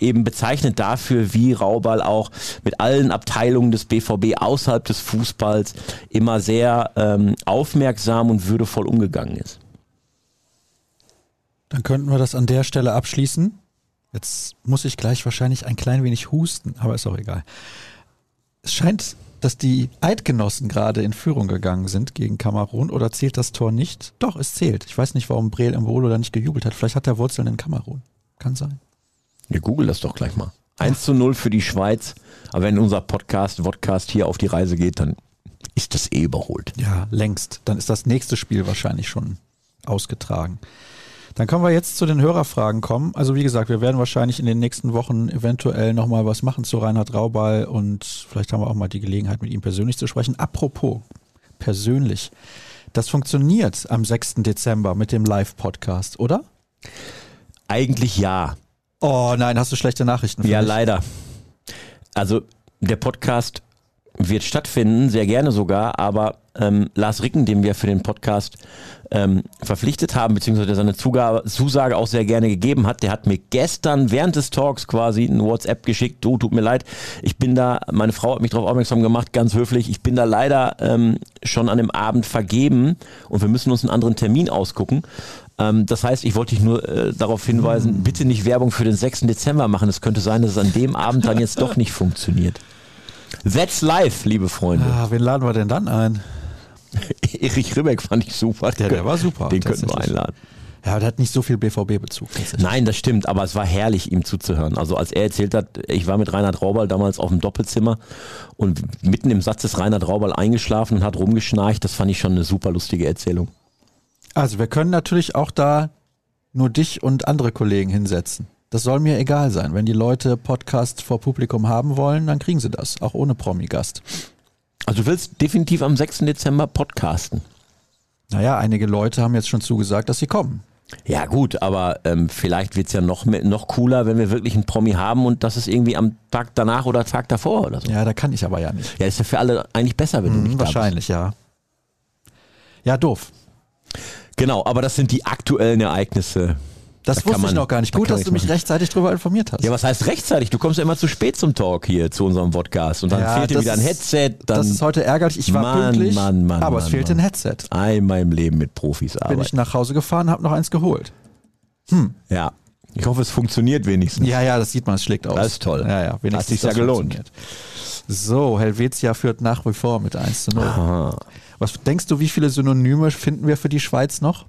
eben bezeichnend dafür, wie Raubal auch mit allen Abteilungen des BVB außerhalb des Fußballs immer sehr ähm, aufmerksam und würdevoll umgegangen ist. Dann könnten wir das an der Stelle abschließen. Jetzt muss ich gleich wahrscheinlich ein klein wenig husten, aber ist auch egal. Es scheint, dass die Eidgenossen gerade in Führung gegangen sind gegen Kamerun oder zählt das Tor nicht? Doch, es zählt. Ich weiß nicht, warum Breel Mbolo da nicht gejubelt hat. Vielleicht hat er Wurzeln in Kamerun. Kann sein. Wir googeln das doch gleich mal. 1 zu 0 für die Schweiz. Aber wenn unser Podcast, Vodcast hier auf die Reise geht, dann ist das eh überholt. Ja, längst. Dann ist das nächste Spiel wahrscheinlich schon ausgetragen. Dann können wir jetzt zu den Hörerfragen kommen. Also wie gesagt, wir werden wahrscheinlich in den nächsten Wochen eventuell nochmal was machen zu Reinhard Raubal und vielleicht haben wir auch mal die Gelegenheit, mit ihm persönlich zu sprechen. Apropos persönlich. Das funktioniert am 6. Dezember mit dem Live-Podcast, oder? Eigentlich ja. Oh nein, hast du schlechte Nachrichten für Ja, mich? leider. Also der Podcast wird stattfinden, sehr gerne sogar, aber ähm, Lars Ricken, dem wir für den Podcast ähm, verpflichtet haben, beziehungsweise der seine Zugabe, Zusage auch sehr gerne gegeben hat, der hat mir gestern während des Talks quasi ein WhatsApp geschickt, du, tut mir leid, ich bin da, meine Frau hat mich darauf aufmerksam gemacht, ganz höflich, ich bin da leider ähm, schon an dem Abend vergeben und wir müssen uns einen anderen Termin ausgucken. Ähm, das heißt, ich wollte dich nur äh, darauf hinweisen, bitte nicht Werbung für den 6. Dezember machen. Es könnte sein, dass es an dem Abend dann jetzt doch nicht funktioniert. That's live, liebe Freunde. Ah, wen laden wir denn dann ein? Erich Ribbeck fand ich super. Ja, der war super, Den könnten wir einladen. Ja, der hat nicht so viel BVB-Bezug. Nein, das stimmt, aber es war herrlich, ihm zuzuhören. Also als er erzählt hat, ich war mit Reinhard Raubal damals auf dem Doppelzimmer und mitten im Satz ist Reinhard Raubal eingeschlafen und hat rumgeschnarcht. Das fand ich schon eine super lustige Erzählung. Also wir können natürlich auch da nur dich und andere Kollegen hinsetzen. Das soll mir egal sein. Wenn die Leute Podcast vor Publikum haben wollen, dann kriegen sie das, auch ohne Promi-Gast. Also du willst definitiv am 6. Dezember podcasten. Naja, einige Leute haben jetzt schon zugesagt, dass sie kommen. Ja gut, aber ähm, vielleicht wird's ja noch, mehr- noch cooler, wenn wir wirklich einen Promi haben und das ist irgendwie am Tag danach oder Tag davor oder so. Ja, da kann ich aber ja nicht. Ja, ist ja für alle eigentlich besser, wenn du nicht Hm, da wahrscheinlich, ja. Ja, doof. Genau, aber das sind die aktuellen Ereignisse. Das Da wusste ich man- noch gar nicht. da Gut, dass ich du mich machen. rechtzeitig darüber informiert hast. Ja, was heißt rechtzeitig? Du kommst ja immer zu spät zum Talk hier, zu unserem Podcast. Und dann Ja, fehlt dir wieder ein Headset. Dann das ist heute ärgerlich. Ich war Mann, pünktlich, Mann, Mann, aber Mann, es fehlte ein Headset. einmal im Leben mit Profis Bin arbeiten. ich nach Hause gefahren, habe noch eins geholt. Ja. Ich hoffe, es funktioniert wenigstens. Ja, ja, das sieht man, es schlägt aus. Das ist toll. Ja, ja, wenigstens Hat sich das ja gelohnt. So, Helvetia führt nach wie vor mit 1 zu 0. Aha. Was denkst du, wie viele Synonyme finden wir für die Schweiz noch?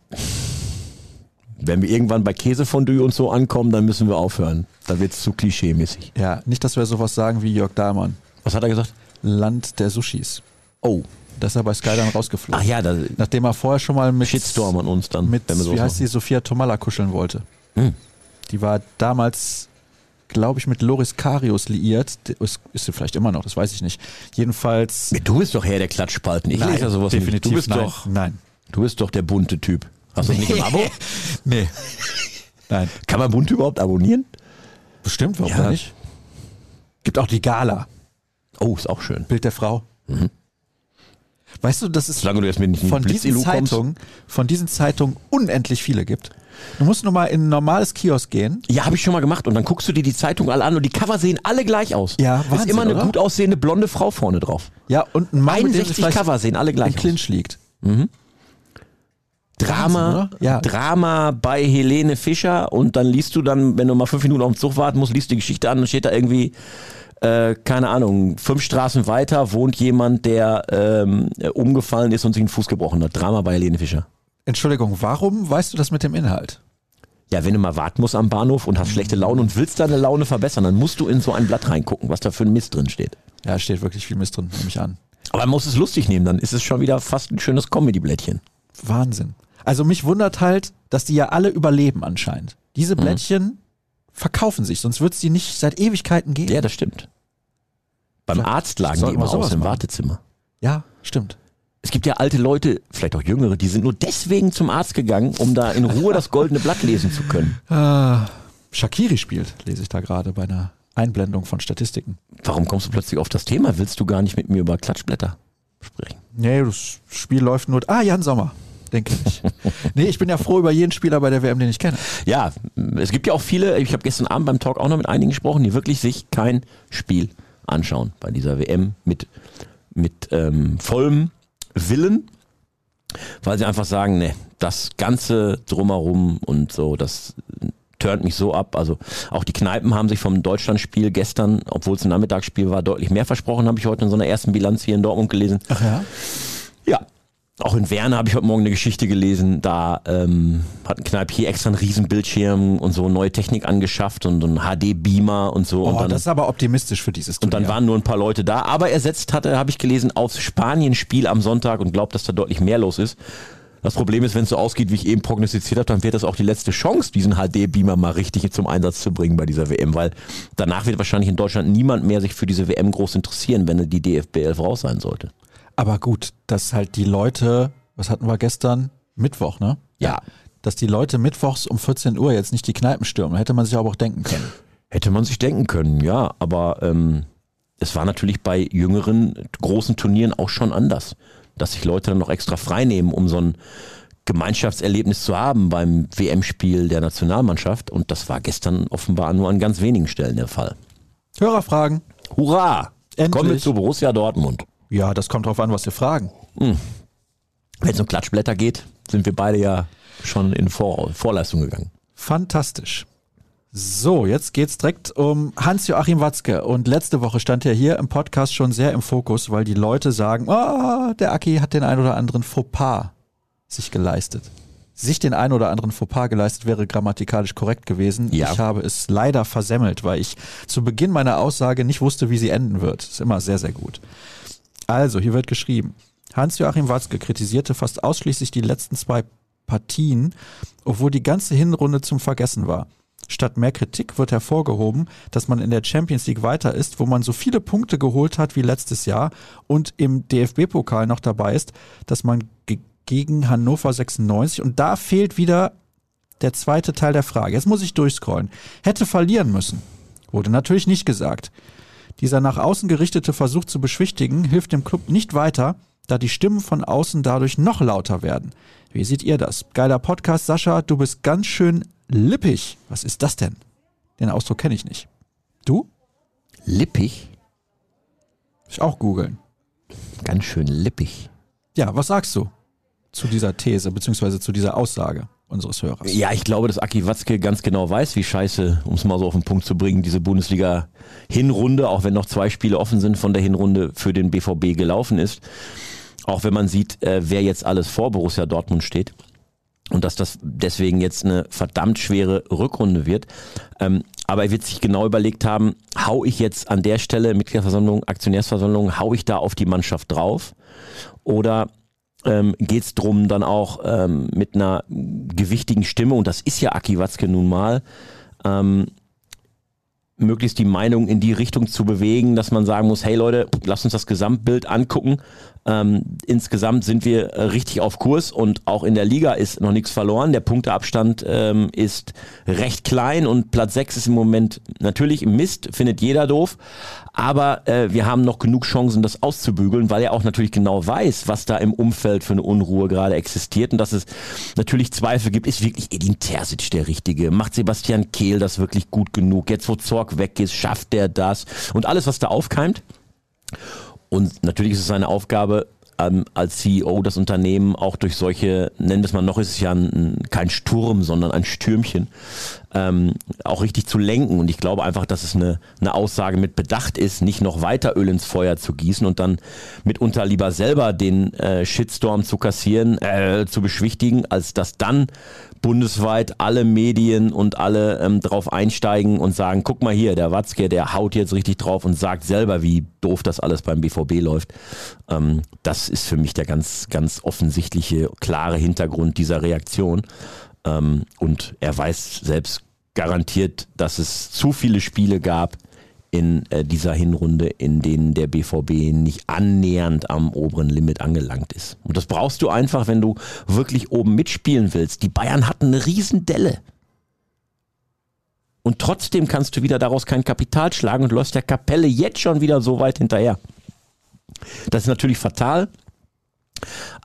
Wenn wir irgendwann bei Käsefondue und so ankommen, dann müssen wir aufhören. Dann wird es zu klischee-mäßig. Ja, nicht, dass wir sowas sagen wie Jörg Dahlmann. Was hat er gesagt? Land der Sushis. Oh. Da ist er bei Sky dann rausgeflogen. Ach ja, da Nachdem er vorher schon mal mit, Shitstorm an uns dann. mit wenn wir wie heißt die. Sophia Tomalla kuscheln wollte. Hm. Die war damals, glaube ich, mit Loris Karius liiert. Ist, ist sie vielleicht immer noch, das weiß ich nicht. Jedenfalls. Du bist doch Herr der Klatschspalten. Ich lese ja sowas definitiv nicht. Du bist nein. doch, Nein. du bist doch der bunte Typ. Hast du das nicht im Abo? Nee. Nein. Kann man bunt überhaupt abonnieren? Bestimmt, warum Ja. nicht? Gibt auch die Gala. Oh, ist auch schön. Bild der Frau. Weißt du, dass es Solange du jetzt mit nicht von diesen. Zeitungen, von diesen Zeitungen unendlich viele gibt. Du musst nur mal in ein normales Kiosk gehen. Ja, habe ich schon mal gemacht. Und dann guckst du dir die Zeitung alle an und die Cover sehen alle gleich aus. Ja, Ist Wahnsinn, immer eine oder? gut aussehende blonde Frau vorne drauf. Ja, und ein Mann, mit dem sie 61 vielleicht Cover sehen alle im gleich aus. Clinch liegt. Drama, Wahnsinn? Ja. Drama bei Helene Fischer und dann liest du dann, wenn du mal fünf Minuten auf den Zug warten musst, liest die Geschichte an und steht da irgendwie, äh, keine Ahnung, fünf Straßen weiter wohnt jemand, der ähm, umgefallen ist und sich den Fuß gebrochen hat. Drama bei Helene Fischer. Entschuldigung, warum weißt du das mit dem Inhalt? Ja, wenn du mal warten musst am Bahnhof und hast schlechte Laune und willst deine Laune verbessern, dann musst du in so ein Blatt reingucken, was da für ein Mist drin steht. Ja, steht wirklich viel Mist drin, nehme ich an. Aber man muss es lustig nehmen, dann ist es schon wieder fast ein schönes Comedy-Blättchen. Wahnsinn. Also mich wundert halt, dass die ja alle überleben anscheinend. Diese Mhm. Blättchen verkaufen sich, sonst wird es die nicht seit Ewigkeiten geben. Ja, das stimmt. Beim Vielleicht Arzt lagen die immer aus im machen. Wartezimmer. Ja, stimmt. Es gibt ja alte Leute, vielleicht auch jüngere, die sind nur deswegen zum Arzt gegangen, um da in Ruhe das goldene Blatt lesen zu können. Ah, Shakiri spielt, lese ich da gerade bei einer Einblendung von Statistiken. Warum kommst du plötzlich auf das Thema? Willst du gar nicht mit mir über Klatschblätter sprechen? Nee, das Spiel läuft nur. Ah, Jan Sommer, denke ich. nee, ich bin ja froh über jeden Spieler bei der WM, den ich kenne. Ja, es gibt ja auch viele, ich habe gestern Abend beim Talk auch noch mit einigen gesprochen, die wirklich sich kein Spiel anschauen bei dieser WM mit, mit ähm, vollem Willen, weil sie einfach sagen, ne, das Ganze drumherum und so, das turnt mich so ab. Also auch die Kneipen haben sich vom Deutschlandspiel gestern, obwohl es ein Nachmittagsspiel war, deutlich mehr versprochen, habe ich heute in so einer ersten Bilanz hier in Dortmund gelesen. Ach ja? Ja. Auch in Werne habe ich heute Morgen eine Geschichte gelesen. Da ähm, hat ein Kneipier extra einen riesen Bildschirm und so neue Technik angeschafft und so einen HD-Beamer und so. Oh, und dann, das ist aber optimistisch für dieses und Turnier. dann waren nur ein paar Leute da. Aber er setzt hatte, habe ich gelesen, aufs Spanien-Spiel am Sonntag und glaubt, dass da deutlich mehr los ist. Das Problem ist, wenn es so ausgeht, wie ich eben prognostiziert habe, dann wird das auch die letzte Chance, diesen HD-Beamer mal richtig zum Einsatz zu bringen bei dieser WM, weil danach wird wahrscheinlich in Deutschland niemand mehr sich für diese WM groß interessieren, wenn die DFB 11 raus sein sollte. Aber gut, dass halt die Leute, was hatten wir gestern? Mittwoch, ne? Ja. Dass die Leute mittwochs um 14 Uhr jetzt nicht die Kneipen stürmen, hätte man sich aber auch denken können. Hätte man sich denken können, ja, aber ähm, es war natürlich bei jüngeren großen Turnieren auch schon anders, dass sich Leute dann noch extra frei nehmen, um so ein Gemeinschaftserlebnis zu haben beim WM-Spiel der Nationalmannschaft und das war gestern offenbar nur an ganz wenigen Stellen der Fall. Hörerfragen? Hurra! Endlich. Kommen wir zu Borussia Dortmund. Ja, das kommt drauf an, was wir fragen. Wenn es um Klatschblätter geht, sind wir beide ja schon in Vor Vorleistung gegangen. Fantastisch. So, jetzt geht's direkt um Hans-Joachim Watzke. Und letzte Woche stand er hier im Podcast schon sehr im Fokus, weil die Leute sagen, ah, der Aki hat den ein oder anderen Fauxpas sich geleistet. Sich den ein oder anderen Fauxpas geleistet wäre grammatikalisch korrekt gewesen. Ja. Ich habe es leider versemmelt, weil ich zu Beginn meiner Aussage nicht wusste, wie sie enden wird. Ist immer sehr, sehr gut. Also, hier wird geschrieben. Hans-Joachim Watzke kritisierte fast ausschließlich die letzten zwei Partien, obwohl die ganze Hinrunde zum Vergessen war. Statt mehr Kritik wird hervorgehoben, dass man in der Champions League weiter ist, wo man so viele Punkte geholt hat wie letztes Jahr und im DFB-Pokal noch dabei ist, dass man ge gegen Hannover 96 und da fehlt wieder der zweite Teil der Frage. Jetzt muss ich durchscrollen. Hätte verlieren müssen. Wurde natürlich nicht gesagt. Dieser nach außen gerichtete Versuch zu beschwichtigen hilft dem Club nicht weiter, da die Stimmen von außen dadurch noch lauter werden. Wie seht ihr das? Geiler Podcast, Sascha, du bist ganz schön lippig. Was ist das denn? Den Ausdruck kenne ich nicht. Du? Lippig? Ich auch googeln. Ganz schön lippig. Ja, was sagst du zu dieser These beziehungsweise zu dieser Aussage? Unseres Hörers. Ja, ich glaube, dass Aki Watzke ganz genau weiß, wie scheiße, um es mal so auf den Punkt zu bringen, diese Bundesliga-Hinrunde, auch wenn noch zwei Spiele offen sind von der Hinrunde für den BVB gelaufen ist. Auch wenn man sieht, äh, wer jetzt alles vor Borussia Dortmund steht und dass das deswegen jetzt eine verdammt schwere Rückrunde wird. Ähm, aber er wird sich genau überlegt haben, hau ich jetzt an der Stelle Mitgliederversammlung, Aktionärsversammlung, hau ich da auf die Mannschaft drauf oder ähm, geht es darum, dann auch ähm, mit einer gewichtigen Stimme, und das ist ja Aki Watzke nun mal, ähm, möglichst die Meinung in die Richtung zu bewegen, dass man sagen muss, hey Leute, lasst uns das Gesamtbild angucken. Ähm, insgesamt sind wir äh, richtig auf Kurs und auch in der Liga ist noch nichts verloren. Der Punkteabstand ähm, ist recht klein und Platz 6 ist im Moment natürlich Mist, findet jeder doof. Aber äh, wir haben noch genug Chancen, das auszubügeln, weil er auch natürlich genau weiß, was da im Umfeld für eine Unruhe gerade existiert und dass es natürlich Zweifel gibt. Ist wirklich Edin Terzic der Richtige? Macht Sebastian Kehl das wirklich gut genug? Jetzt wo Zorg weg ist, schafft der das? Und alles, was da aufkeimt. Und natürlich ist es seine Aufgabe, ähm, als CEO das Unternehmen auch durch solche, nennen wir es mal noch, ist es ja ein, kein Sturm, sondern ein Stürmchen, ähm, auch richtig zu lenken. Und ich glaube einfach, dass es eine, eine Aussage mit Bedacht ist, nicht noch weiter Öl ins Feuer zu gießen und dann mitunter lieber selber den äh, Shitstorm zu kassieren, äh, zu beschwichtigen, als dass dann bundesweit alle Medien und alle ähm, drauf einsteigen und sagen, guck mal hier, der Watzke, der haut jetzt richtig drauf und sagt selber, wie doof das alles beim BVB läuft. Ähm, das ist für mich der ganz, ganz offensichtliche, klare Hintergrund dieser Reaktion. Ähm, und er weiß selbst garantiert, dass es zu viele Spiele gab in äh, dieser Hinrunde, in denen der BVB nicht annähernd am oberen Limit angelangt ist. Und das brauchst du einfach, wenn du wirklich oben mitspielen willst. Die Bayern hatten eine Riesendelle. Und trotzdem kannst du wieder daraus kein Kapital schlagen und läufst der Kapelle jetzt schon wieder so weit hinterher. Das ist natürlich fatal,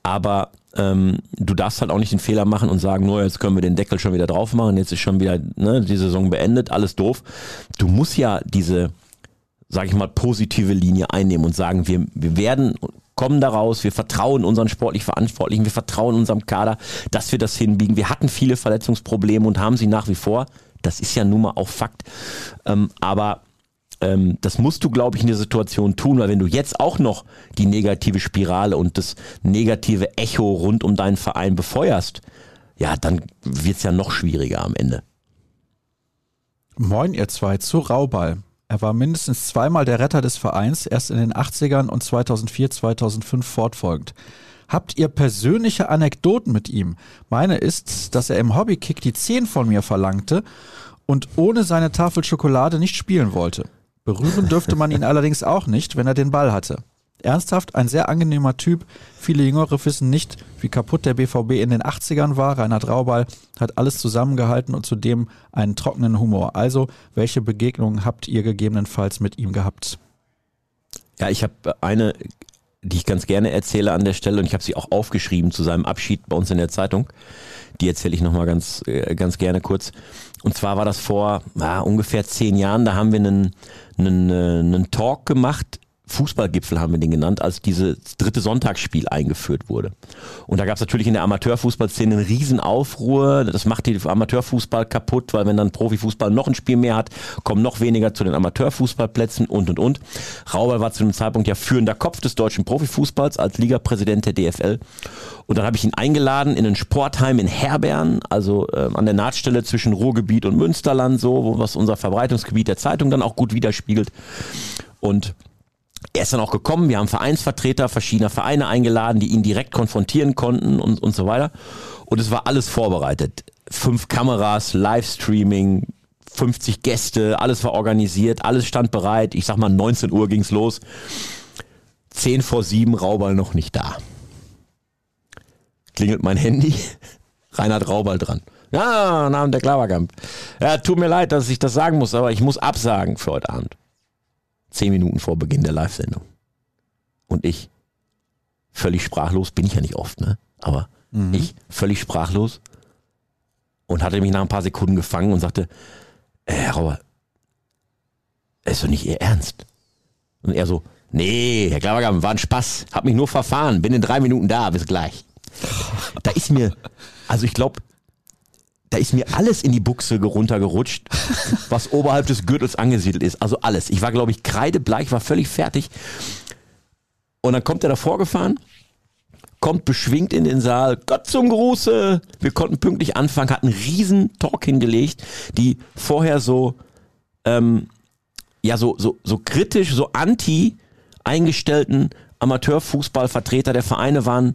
aber ähm, du darfst halt auch nicht den Fehler machen und sagen, nur jetzt können wir den Deckel schon wieder drauf machen, jetzt ist schon wieder ne, die Saison beendet, alles doof. Du musst ja diese, sag ich mal, positive Linie einnehmen und sagen, wir, wir werden kommen daraus, wir vertrauen unseren sportlich Verantwortlichen, wir vertrauen unserem Kader, dass wir das hinbiegen. Wir hatten viele Verletzungsprobleme und haben sie nach wie vor. Das ist ja nun mal auch Fakt. Ähm, aber ähm, das musst du, glaube ich, in der Situation tun, weil wenn du jetzt auch noch die negative Spirale und das negative Echo rund um deinen Verein befeuerst, ja, dann wird es ja noch schwieriger am Ende. Moin, ihr zwei, zu Rauball. Er war mindestens zweimal der Retter des Vereins, erst in den 80ern und 2004, 2005 fortfolgend. Habt ihr persönliche Anekdoten mit ihm? Meine ist, dass er im Hobbykick die 10 von mir verlangte und ohne seine Tafel Schokolade nicht spielen wollte. Berühren dürfte man ihn allerdings auch nicht, wenn er den Ball hatte. Ernsthaft, ein sehr angenehmer Typ. Viele Jüngere wissen nicht, wie kaputt der BVB in den 80ern war. Reinhard Raubal hat alles zusammengehalten und zudem einen trockenen Humor. Also, welche Begegnungen habt ihr gegebenenfalls mit ihm gehabt? Ja, ich habe eine, die ich ganz gerne erzähle an der Stelle und ich habe sie auch aufgeschrieben zu seinem Abschied bei uns in der Zeitung. Die erzähle ich nochmal ganz, äh, ganz gerne kurz. Und zwar war das vor ah, ungefähr zehn Jahren, da haben wir einen, einen, äh, einen Talk gemacht Fußballgipfel haben wir den genannt, als dieses dritte Sonntagsspiel eingeführt wurde. Und da gab es natürlich in der Amateurfußballszene einen riesen Aufruhr. Das macht die Amateurfußball kaputt, weil wenn dann Profifußball noch ein Spiel mehr hat, kommen noch weniger zu den Amateurfußballplätzen und und und. Rauber war zu dem Zeitpunkt ja führender Kopf des deutschen Profifußballs als Ligapräsident der DFL. Und dann habe ich ihn eingeladen in ein Sportheim in Herbern, also äh, an der Nahtstelle zwischen Ruhrgebiet und Münsterland, so, wo was unser Verbreitungsgebiet der Zeitung dann auch gut widerspiegelt. Und er ist dann auch gekommen, wir haben Vereinsvertreter verschiedener Vereine eingeladen, die ihn direkt konfrontieren konnten und, und so weiter. Und es war alles vorbereitet. Fünf Kameras, Livestreaming, 50 Gäste, alles war organisiert, alles stand bereit. Ich sag mal, 19 Uhr ging's los. 10 vor 7, Raubal noch nicht da. Klingelt mein Handy, Reinhard Raubal dran. Ja, Namen der Klaverkamp. Ja, tut mir leid, dass ich das sagen muss, aber ich muss absagen für heute Abend zehn Minuten vor Beginn der Live-Sendung. Und ich, völlig sprachlos, bin ich ja nicht oft, ne? Aber mhm. ich, völlig sprachlos und hatte mich nach ein paar Sekunden gefangen und sagte, äh, Herr Rauer, ist doch nicht Ihr Ernst. Und er so, nee, Herr Klavergaben, war ein Spaß, hab mich nur verfahren, bin in drei Minuten da, bis gleich. Da ist mir, also ich glaube, Da ist mir alles in die Buchse runtergerutscht, was oberhalb des Gürtels angesiedelt ist. Also alles. Ich war, glaube ich, kreidebleich, war völlig fertig. Und dann kommt er davor gefahren, kommt beschwingt in den Saal. Gott zum Gruße! Wir konnten pünktlich anfangen, hatten einen riesen Talk hingelegt, die vorher so, ähm, ja, so, so, so kritisch, so anti eingestellten Amateurfußballvertreter der Vereine waren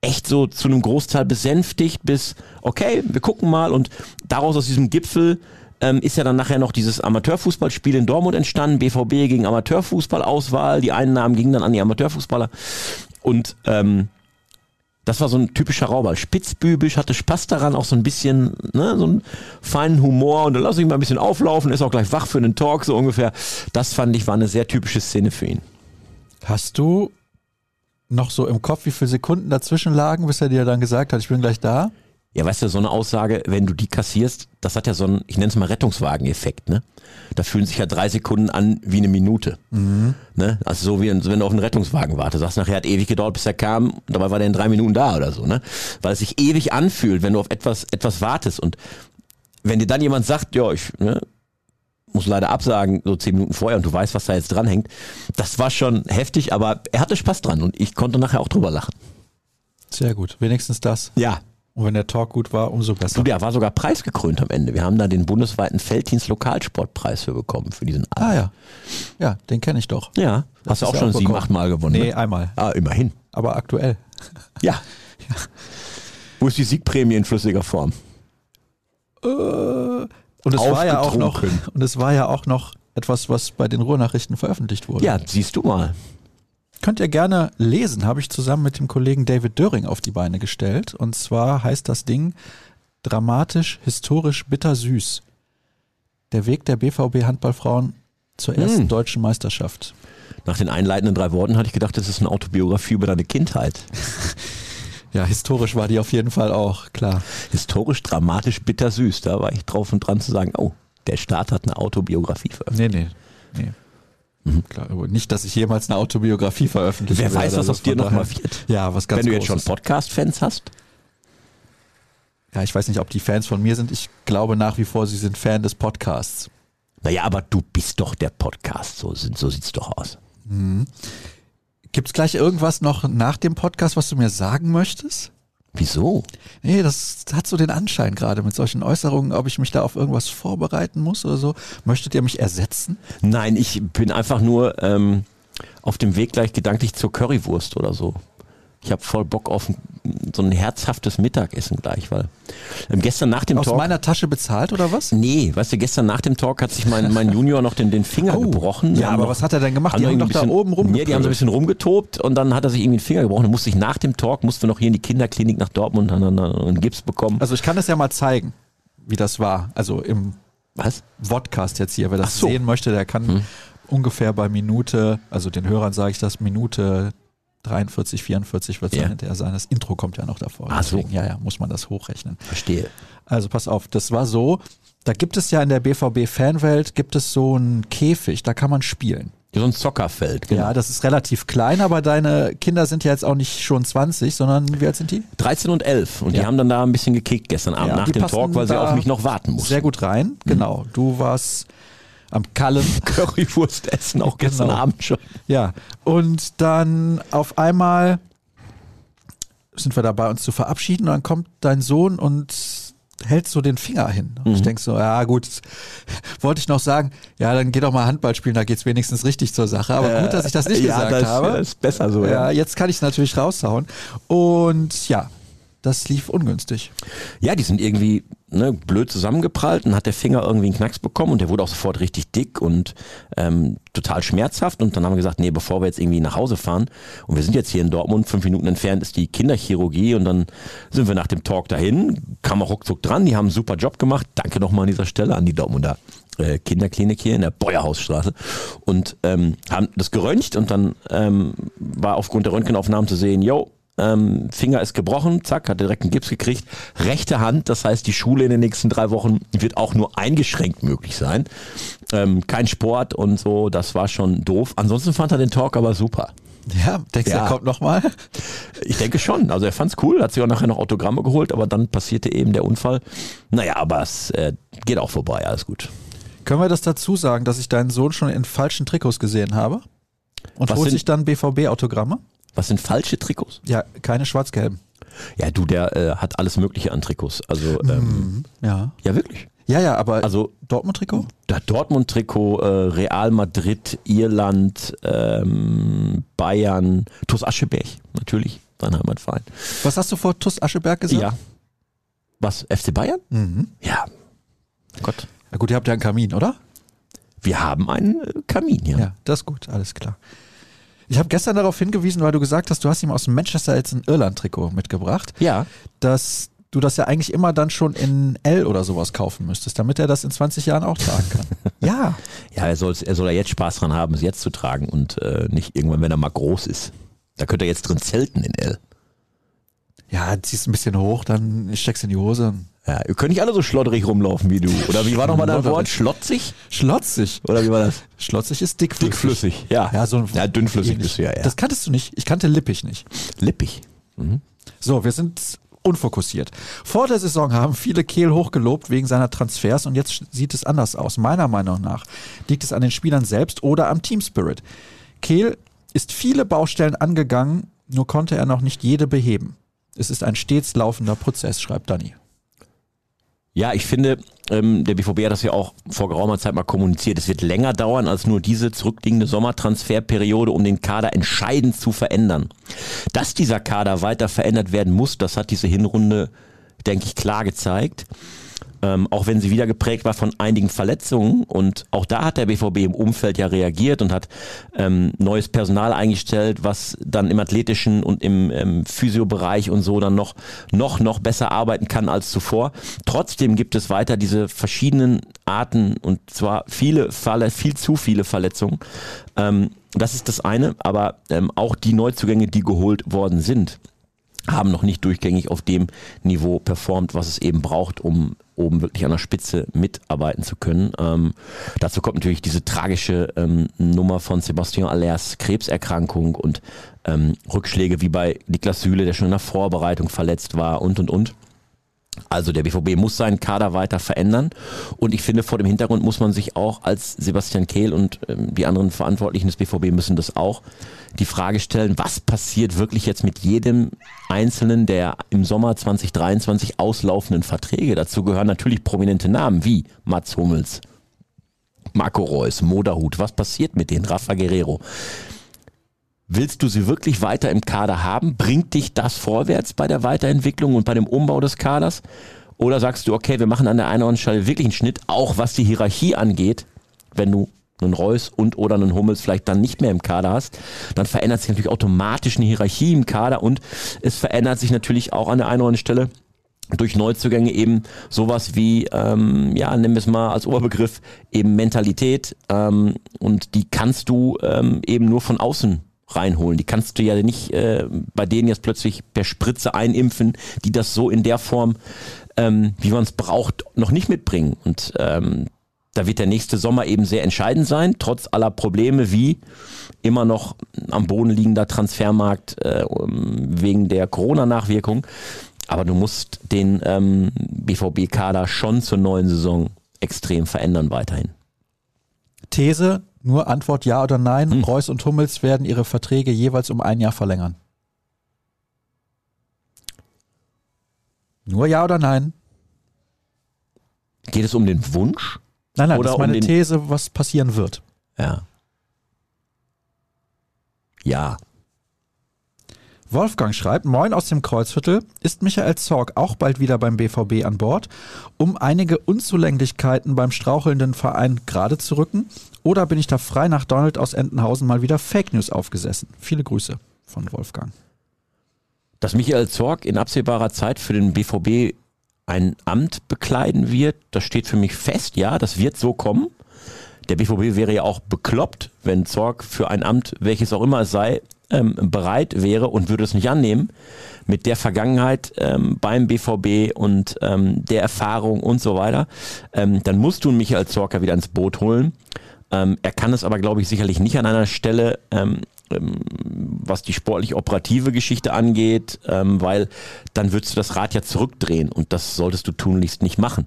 echt so zu einem Großteil besänftigt bis, okay, wir gucken mal und daraus aus diesem Gipfel ähm, ist ja dann nachher noch dieses Amateurfußballspiel in Dortmund entstanden, BVB gegen Amateurfußballauswahl, die Einnahmen gingen dann an die Amateurfußballer und ähm, das war so ein typischer Rauber. Spitzbübisch, hatte Spaß daran, auch so ein bisschen, ne, so einen feinen Humor und dann lass ich mal ein bisschen auflaufen, ist auch gleich wach für einen Talk, so ungefähr. Das fand ich war eine sehr typische Szene für ihn. Hast du noch so im Kopf, wie viele Sekunden dazwischen lagen, bis er dir dann gesagt hat, ich bin gleich da? Ja, weißt du, so eine Aussage, wenn du die kassierst, das hat ja so einen, ich nenne es mal Rettungswagen-Effekt, ne? Da fühlen sich ja drei Sekunden an wie eine Minute. Mhm. Ne? Also so wie wenn du auf einen Rettungswagen wartest. Sagst nachher hat ewig gedauert, bis er kam, dabei war der in drei Minuten da oder so, ne? Weil es sich ewig anfühlt, wenn du auf etwas, etwas wartest. Und wenn dir dann jemand sagt, ja, ich, ne, muss leider absagen, so zehn Minuten vorher und du weißt, was da jetzt dranhängt. Das war schon heftig, aber er hatte Spaß dran und ich konnte nachher auch drüber lachen. Sehr gut, wenigstens das. Ja, Und wenn der Talk gut war, umso besser. Du, der war sogar preisgekrönt am Ende. Wir haben da den bundesweiten Felddienst Lokalsportpreis für bekommen, für diesen Abend. ah ja. Ja, den kenne ich doch. Ja, hast du auch ja schon sieben, acht Mal gewonnen. Nee, ne? einmal. Ah, immerhin. Aber aktuell. Ja. Wo ist die Siegprämie in flüssiger Form? Äh, Und es war ja auch noch, und es war ja auch noch etwas, was bei den Ruhrnachrichten veröffentlicht wurde. Ja, siehst du mal. Könnt ihr gerne lesen, habe ich zusammen mit dem Kollegen David Döring auf die Beine gestellt. Und zwar heißt das Ding dramatisch, historisch, bittersüß. Der Weg der BVB Handballfrauen zur ersten Hm. deutschen Meisterschaft. Nach den einleitenden drei Worten hatte ich gedacht, das ist eine Autobiografie über deine Kindheit. Ja, historisch war die auf jeden Fall auch, klar. Historisch, dramatisch, bittersüß. Da war ich drauf und dran zu sagen, oh, der Staat hat eine Autobiografie veröffentlicht. Nee, nee, nee. Klar, aber nicht, dass ich jemals eine Autobiografie veröffentliche. Mhm. Wer weiß, was also aus dir von noch daher- mal wird. Ja, was ganz Wenn du jetzt schon. Podcast-Fans hast. Ja, ich weiß nicht, ob die Fans von mir sind. Ich glaube nach wie vor, sie sind Fan des Podcasts. Naja, aber du bist doch der Podcast. So, so sieht's doch aus. Gibt es gleich irgendwas noch nach dem Podcast, was du mir sagen möchtest? Wieso? Nee, das hat so den Anschein gerade mit solchen Äußerungen, ob ich mich da auf irgendwas vorbereiten muss oder so. Möchtet ihr mich ersetzen? Nein, ich bin einfach nur ähm, auf dem Weg gleich gedanklich zur Currywurst oder so. Ich habe voll Bock auf so ein herzhaftes Mittagessen gleich, weil ähm, gestern nach dem Aus Talk. meiner Tasche bezahlt oder was? Nee, weißt du, gestern nach dem Talk hat sich mein, mein Junior noch den, den Finger gebrochen. Oh. Ja, haben aber noch- was hat er denn gemacht? Die haben doch ein da bisschen- oben rum. Nee, die haben so ein bisschen rumgetobt und dann hat er sich irgendwie den Finger gebrochen. Dann musste ich nach dem Talk, musste noch hier in die Kinderklinik nach Dortmund und dann einen Gips bekommen. Also ich kann das ja mal zeigen, wie das war. Also im Was? Vodcast jetzt hier. Wer das so. sehen möchte, der kann ungefähr bei Minute, also den Hörern sage ich das, Minute 43, 44 wird es Ja. dann hinterher sein. Das Intro kommt ja noch davor. Ach so. Deswegen, Ja, ja, muss man das hochrechnen. Verstehe. Also pass auf, das war so, da gibt es ja in der BVB-Fanwelt, gibt es so einen Käfig, da kann man spielen. So ein Zockerfeld, genau. Ja, das ist relativ klein, aber deine Kinder sind ja jetzt auch nicht schon 20, sondern wie alt sind die? 13 und 11 und die Ja. haben dann da ein bisschen gekickt gestern Abend Ja, nach die dem Talk, weil sie auf mich noch warten mussten. Sehr gut rein, genau. Du warst am Kallen. Currywurst essen, auch gestern Genau. Abend schon. Ja, und dann auf einmal sind wir dabei, uns zu verabschieden und dann kommt dein Sohn und hält so den Finger hin. Und ich denk so, ja gut, wollte ich noch sagen, ja, dann geh doch mal Handball spielen, da geht's wenigstens richtig zur Sache. Aber gut, dass ich das nicht ja, gesagt das, habe. Das ist besser so. ja, Ja, jetzt kann ich es natürlich raushauen. Und ja, das lief ungünstig. ja die sind irgendwie ne, blöd zusammengeprallt und hat der Finger irgendwie einen Knacks bekommen und der wurde auch sofort richtig dick und ähm, total schmerzhaft. Und dann haben wir gesagt, nee, bevor wir jetzt irgendwie nach Hause fahren und wir sind jetzt hier in Dortmund, fünf Minuten entfernt ist die Kinderchirurgie und dann sind wir nach dem Talk dahin, kam auch ruckzuck dran, die haben einen super Job gemacht. Danke nochmal an dieser Stelle an die Dortmunder äh, Kinderklinik hier in der Beuerhausstraße und ähm, haben das geröntgt und dann ähm, war aufgrund der Röntgenaufnahmen zu sehen, yo, ähm, Finger ist gebrochen, zack, hat direkt einen Gips gekriegt. Rechte Hand, das heißt, die Schule in den nächsten drei Wochen wird auch nur eingeschränkt möglich sein. Ähm, kein Sport und so, das war schon doof. Ansonsten fand er den Talk aber super. Ja, denkst du, Ja. er kommt nochmal? Ich denke schon. Also er fand's cool, hat sich auch nachher noch Autogramme geholt, aber dann passierte eben der Unfall. Naja, aber es äh, geht auch vorbei, alles gut. Können wir das dazu sagen, dass ich deinen Sohn schon in falschen Trikots gesehen habe? Und Was holt sich dann BVB-Autogramme? Was sind falsche Trikots? Ja, keine schwarz-gelben. Ja, du, der äh, hat alles Mögliche an Trikots. Also, ähm, Ja. ja, wirklich. Ja, ja, aber Also Dortmund-Trikot? Dortmund-Trikot, äh, Real Madrid, Irland, ähm, Bayern, TuS Ascheberg, natürlich, dein Heimatverein. Was hast du vor TuS Ascheberg gesagt? Ja. Was, FC Bayern? Mhm. Ja. Gott. Na gut, ihr habt ja einen Kamin, oder? Wir haben einen äh, Kamin, ja. Ja, das ist gut, alles klar. Ich habe gestern darauf hingewiesen, weil du gesagt hast, du hast ihm aus Manchester jetzt ein Irland-Trikot mitgebracht, Ja. dass du das ja eigentlich immer dann schon in L oder sowas kaufen müsstest, damit er das in 20 Jahren auch tragen kann. ja. Ja, er, soll's, er soll ja jetzt Spaß dran haben, es jetzt zu tragen und äh, nicht irgendwann, wenn er mal groß ist. Da könnte er jetzt drin zelten in L. Ja, ziehst ein bisschen hoch, dann steckst in die Hose. Ja, ihr könnt nicht alle so schlotterig rumlaufen wie du. Oder wie war nochmal dein. Wort? Schlotzig? Schlotzig. Oder wie war das? Schlotzig ist dickflüssig. Dickflüssig, ja. Ja, so ein Ja, dünnflüssig bist du ja, ja. Das kanntest du nicht. Ich kannte lippig nicht. Lippig. So, wir sind unfokussiert. Vor der Saison haben viele Kehl hochgelobt wegen seiner Transfers und jetzt sieht es anders aus. Meiner Meinung nach liegt es an den Spielern selbst oder am Team Spirit. Kehl ist viele Baustellen angegangen, nur konnte er noch nicht jede beheben. Es ist ein stets laufender Prozess, schreibt Danny. Ja, ich finde, ähm, der BVB hat das ja auch vor geraumer Zeit mal kommuniziert. Es wird länger dauern als nur diese zurückliegende Sommertransferperiode, um den Kader entscheidend zu verändern. Dass dieser Kader weiter verändert werden muss, das hat diese Hinrunde, denke ich, klar gezeigt. Ähm, auch wenn sie wieder geprägt war von einigen Verletzungen. Und auch da hat der BVB im Umfeld ja reagiert und hat ähm, neues Personal eingestellt, was dann im athletischen und im ähm, Physiobereich und so dann noch, noch, noch besser arbeiten kann als zuvor. Trotzdem gibt es weiter diese verschiedenen Arten und zwar viele Falle, viel zu viele Verletzungen. Ähm, das ist das eine, aber ähm, auch die Neuzugänge, die geholt worden sind, haben noch nicht durchgängig auf dem Niveau performt, was es eben braucht, um oben wirklich an der Spitze mitarbeiten zu können. Ähm, dazu kommt natürlich diese tragische ähm, Nummer von Sebastian Allers Krebserkrankung und ähm, Rückschläge wie bei Niklas Süle, der schon in der Vorbereitung verletzt war und und und. Also der BVB muss seinen Kader weiter verändern und ich finde vor dem Hintergrund muss man sich auch als Sebastian Kehl und ähm, die anderen Verantwortlichen des BVB müssen das auch die Frage stellen, was passiert wirklich jetzt mit jedem einzelnen der im Sommer 2023 auslaufenden Verträge? Dazu gehören natürlich prominente Namen wie Mats Hummels, Marco Reus, Moderhut. Was passiert mit denen? Rafa Guerrero. Willst du sie wirklich weiter im Kader haben? Bringt dich das vorwärts bei der Weiterentwicklung und bei dem Umbau des Kaders? Oder sagst du, okay, wir machen an der einen oder anderen Stelle wirklich einen Schnitt, auch was die Hierarchie angeht, wenn du einen Reus und oder einen Hummels vielleicht dann nicht mehr im Kader hast, dann verändert sich natürlich automatisch eine Hierarchie im Kader und es verändert sich natürlich auch an der einen oder anderen Stelle durch Neuzugänge eben sowas wie, ähm, ja, wir es mal als Oberbegriff, eben Mentalität ähm, und die kannst du ähm, eben nur von außen reinholen. Die kannst du ja nicht äh, bei denen jetzt plötzlich per Spritze einimpfen, die das so in der Form, ähm, wie man es braucht, noch nicht mitbringen. Und ähm, da wird der nächste Sommer eben sehr entscheidend sein, trotz aller Probleme wie immer noch am Boden liegender Transfermarkt äh, wegen der Corona-Nachwirkung. Aber du musst den ähm, BVB-Kader schon zur neuen Saison extrem verändern weiterhin. These, nur Antwort ja oder nein. Hm. Reus und Hummels werden ihre Verträge jeweils um ein Jahr verlängern. Nur ja oder nein? Geht es um den Wunsch? Nein, nein, Oder das ist um meine den- These, was passieren wird. Ja. Ja. Wolfgang schreibt, Moin aus dem Kreuzviertel, ist Michael Zorg auch bald wieder beim BVB an Bord, um einige Unzulänglichkeiten beim strauchelnden Verein gerade zu rücken? Oder bin ich da frei nach Donald aus Entenhausen mal wieder Fake News aufgesessen? Viele Grüße von Wolfgang. Dass Michael Zorg in absehbarer Zeit für den BVB ein Amt bekleiden wird, das steht für mich fest. Ja, das wird so kommen. Der BVB wäre ja auch bekloppt, wenn Zorg für ein Amt, welches auch immer es sei, ähm, bereit wäre und würde es nicht annehmen. Mit der Vergangenheit ähm, beim BVB und ähm, der Erfahrung und so weiter, ähm, dann musst du einen Michael Zorc ja wieder ins Boot holen. Ähm, er kann es aber, glaube ich, sicherlich nicht an einer Stelle, ähm, ähm, was die sportlich-operative Geschichte angeht, ähm, weil dann würdest du das Rad ja zurückdrehen und das solltest du tunlichst nicht machen.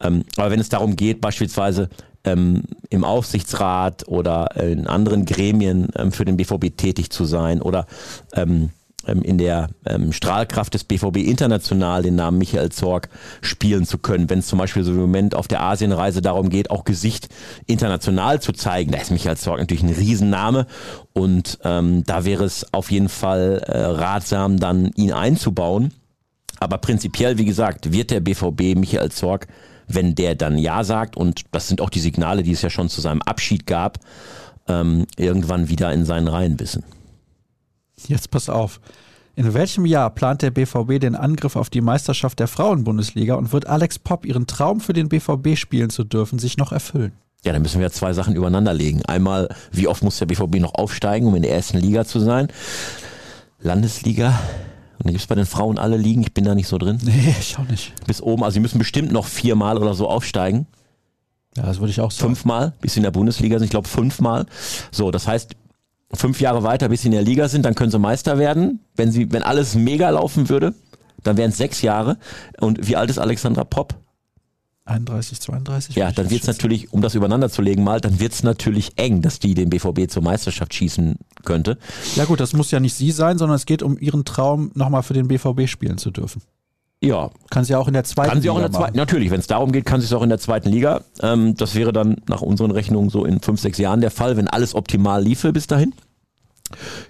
Ähm, aber wenn es darum geht, beispielsweise ähm, im Aufsichtsrat oder in anderen Gremien für den BVB tätig zu sein oder ähm, in der ähm, Strahlkraft des BVB international den Namen Michael Zorg spielen zu können. Wenn es zum Beispiel so im Moment auf der Asienreise darum geht, auch Gesicht international zu zeigen, da ist Michael Zorg natürlich ein Riesenname und ähm, da wäre es auf jeden Fall äh, ratsam, dann ihn einzubauen. Aber prinzipiell, wie gesagt, wird der BVB Michael Zorg, wenn der dann Ja sagt, und das sind auch die Signale, die es ja schon zu seinem Abschied gab, ähm, irgendwann wieder in seinen Reihen wissen. Jetzt pass auf. In welchem Jahr plant der BVB den Angriff auf die Meisterschaft der Frauenbundesliga und wird Alex Popp ihren Traum für den BVB spielen zu dürfen sich noch erfüllen? Ja, dann müssen wir zwei Sachen übereinander legen. Einmal, wie oft muss der BVB noch aufsteigen, um in der ersten Liga zu sein? Landesliga. Und dann gibt es bei den Frauen alle Ligen, ich bin da nicht so drin. Nee, ich auch nicht. Bis oben, also sie müssen bestimmt noch viermal oder so aufsteigen. Ja, das würde ich auch sagen. Fünfmal, bis sie in der Bundesliga sind, ich glaube fünfmal. So, das heißt, fünf Jahre weiter, bis sie in der Liga sind, dann können sie Meister werden. Wenn sie, wenn alles mega laufen würde, dann wären es sechs Jahre. Und wie alt ist Alexandra Popp? 31, 32. Ja, dann wird es natürlich, um das übereinander zu legen mal, dann wird es natürlich eng, dass die den BVB zur Meisterschaft schießen könnte. Ja gut, das muss ja nicht sie sein, sondern es geht um ihren Traum, nochmal für den BVB spielen zu dürfen. Ja. Kann sie auch in der zweiten Liga Kann sie auch in der zweiten, natürlich, wenn es darum geht, kann sie es auch in der zweiten Liga. Ähm, das wäre dann nach unseren Rechnungen so in fünf, sechs Jahren der Fall, wenn alles optimal liefe bis dahin.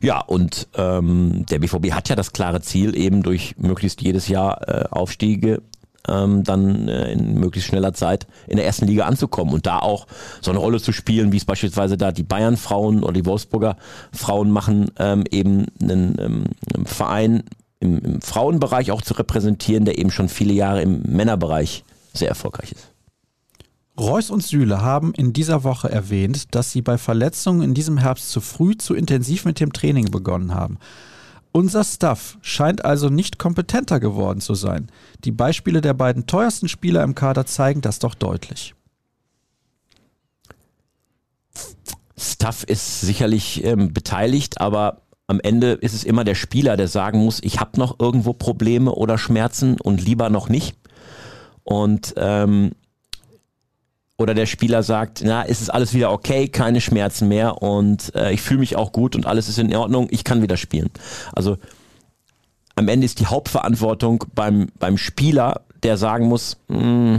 Ja, und ähm, der BVB hat ja das klare Ziel, eben durch möglichst jedes Jahr äh, Aufstiege ähm, dann äh, in möglichst schneller Zeit in der ersten Liga anzukommen und da auch so eine Rolle zu spielen, wie es beispielsweise da die Bayern-Frauen oder die Wolfsburger Frauen machen, ähm, eben einen, ähm, einen Verein im, im Frauenbereich auch zu repräsentieren, der eben schon viele Jahre im Männerbereich sehr erfolgreich ist. Reus und Süle haben in dieser Woche erwähnt, dass sie bei Verletzungen in diesem Herbst zu früh zu intensiv mit dem Training begonnen haben. Unser Staff scheint also nicht kompetenter geworden zu sein. Die Beispiele der beiden teuersten Spieler im Kader zeigen das doch deutlich. Stuff ist sicherlich ähm, beteiligt, aber am Ende ist es immer der Spieler, der sagen muss, ich habe noch irgendwo Probleme oder Schmerzen und lieber noch nicht. Und ähm, oder der Spieler sagt, na, ist es alles wieder okay, keine Schmerzen mehr und äh, ich fühle mich auch gut und alles ist in Ordnung, ich kann wieder spielen. Also am Ende ist die Hauptverantwortung beim, beim Spieler, der sagen muss, mm, mm,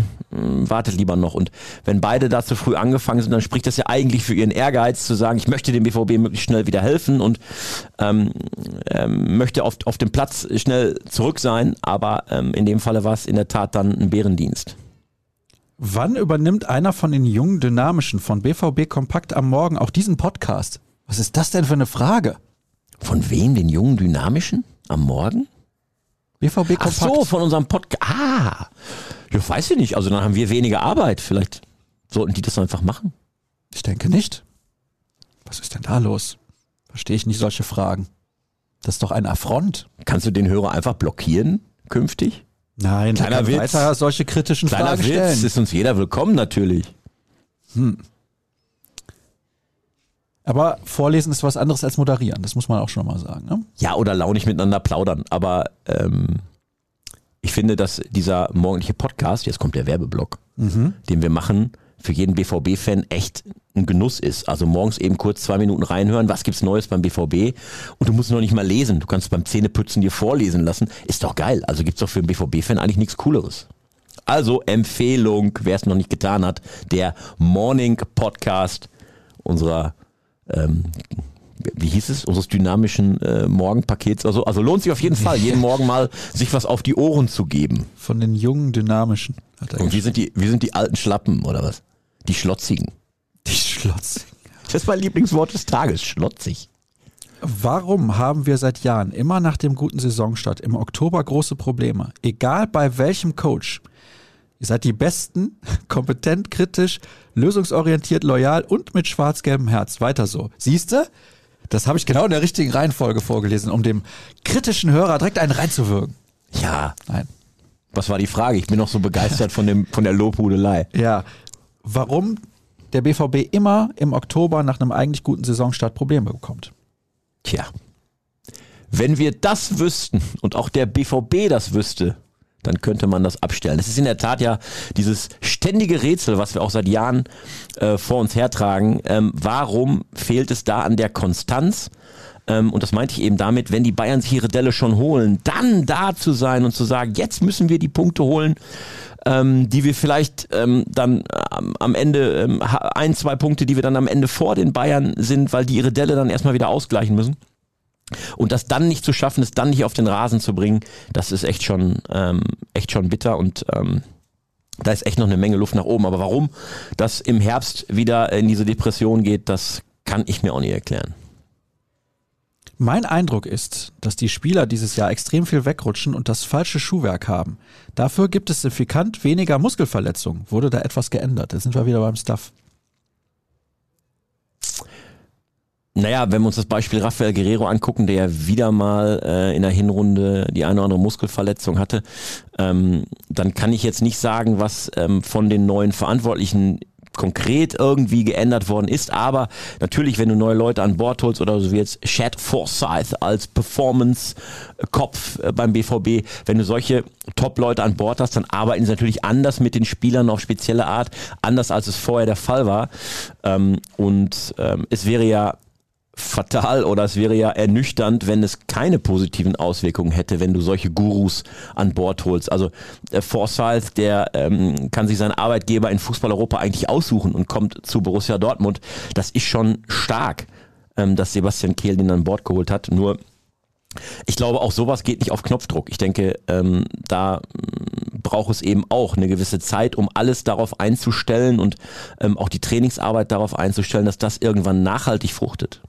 warte lieber noch. Und wenn beide da zu früh angefangen sind, dann spricht das ja eigentlich für ihren Ehrgeiz, zu sagen, ich möchte dem BVB möglichst schnell wieder helfen und ähm, ähm, möchte auf, auf dem Platz schnell zurück sein. Aber ähm, in dem Falle war es in der Tat dann ein Bärendienst. Wann übernimmt einer von den jungen Dynamischen von BVB Kompakt am Morgen auch diesen Podcast? Was ist das denn für eine Frage? Von wem? Den jungen Dynamischen? Am Morgen? BVB Ach Kompakt. so, von unserem Podcast. Ah, ja, weiß ich nicht. Also dann haben wir weniger Arbeit. Vielleicht sollten die das einfach machen. Ich denke nicht. Was ist denn da los? Verstehe ich nicht solche Fragen. Das ist doch ein Affront. Kannst du den Hörer einfach blockieren künftig? Nein, Kleiner Witz. weiter solche kritischen Kleiner Fragen Witz, stellen. ist uns jeder willkommen natürlich. Aber vorlesen ist was anderes als moderieren. Das muss man auch schon mal sagen. Ne? Ja, oder launig miteinander plaudern. Aber ähm, ich finde, dass dieser morgendliche Podcast, jetzt kommt der Werbeblock, den wir machen, für jeden BVB-Fan echt ein Genuss ist. Also morgens eben kurz zwei Minuten reinhören, was gibt's Neues beim BVB und du musst noch nicht mal lesen. Du kannst beim Zähneputzen dir vorlesen lassen. Ist doch geil. Also gibt's doch für einen BVB-Fan eigentlich nichts Cooleres. Also Empfehlung, wer es noch nicht getan hat, der Morning Podcast unserer ähm, wie hieß es, unseres dynamischen äh, Morgenpakets. Also, also lohnt sich auf jeden Fall, jeden Morgen mal sich was auf die Ohren zu geben. Von den jungen Dynamischen. Hat er Und wir sind die, wir sind die alten Schlappen, oder was? Die Schlotzigen. die Schlotz. Das ist mein Lieblingswort des Tages, schlotzig. Warum haben wir seit Jahren immer nach dem guten Saisonstart im Oktober große Probleme? Egal bei welchem Coach. Ihr seid die Besten, kompetent, kritisch, lösungsorientiert, loyal und mit schwarz-gelbem Herz. Weiter so. Siehste? Das habe ich genau in der richtigen Reihenfolge vorgelesen, um dem kritischen Hörer direkt einen reinzuwirken. Ja, Nein. was war die Frage? Ich bin noch so begeistert von, dem, von der Lobhudelei. Ja. Warum der BVB immer im Oktober nach einem eigentlich guten Saisonstart Probleme bekommt. Tja, wenn wir das wüssten und auch der BVB das wüsste, dann könnte man das abstellen. Es ist in der Tat ja dieses ständige Rätsel, was wir auch seit Jahren äh, vor uns hertragen. Ähm, warum fehlt es da an der Konstanz? Ähm, und das meinte ich eben damit, wenn die Bayern sich ihre Delle schon holen, dann da zu sein und zu sagen, jetzt müssen wir die Punkte holen, ähm, die wir vielleicht ähm, dann ähm, am Ende, ähm, ein, zwei Punkte, die wir dann am Ende vor den Bayern sind, weil die ihre Delle dann erstmal wieder ausgleichen müssen. Und das dann nicht zu schaffen, es dann nicht auf den Rasen zu bringen, das ist echt schon, ähm, echt schon bitter und ähm, da ist echt noch eine Menge Luft nach oben. Aber warum das im Herbst wieder in diese Depression geht, das kann ich mir auch nicht erklären. Mein Eindruck ist, dass die Spieler dieses Jahr extrem viel wegrutschen und das falsche Schuhwerk haben. Dafür gibt es signifikant weniger Muskelverletzungen. Wurde da etwas geändert? Da sind wir wieder beim Stuff. Naja, wenn wir uns das Beispiel Rafael Guerrero angucken, der ja wieder mal äh, in der Hinrunde die eine oder andere Muskelverletzung hatte, ähm, dann kann ich jetzt nicht sagen, was ähm, von den neuen Verantwortlichen konkret irgendwie geändert worden ist. Aber natürlich, wenn du neue Leute an Bord holst oder so wie jetzt Chad Forsyth als Performance-Kopf äh, beim BVB, wenn du solche Top-Leute an Bord hast, dann arbeiten sie natürlich anders mit den Spielern auf spezielle Art, anders als es vorher der Fall war. Ähm, und ähm, es wäre ja fatal oder es wäre ja ernüchternd, wenn es keine positiven Auswirkungen hätte, wenn du solche Gurus an Bord holst. Also äh, Forsyth, der ähm, kann sich seinen Arbeitgeber in Fußball Europa eigentlich aussuchen und kommt zu Borussia Dortmund. Das ist schon stark, ähm, dass Sebastian Kehl den an Bord geholt hat. Nur ich glaube, auch sowas geht nicht auf Knopfdruck. Ich denke, ähm, da mm, braucht es eben auch eine gewisse Zeit, um alles darauf einzustellen und ähm, auch die Trainingsarbeit darauf einzustellen, dass das irgendwann nachhaltig fruchtet.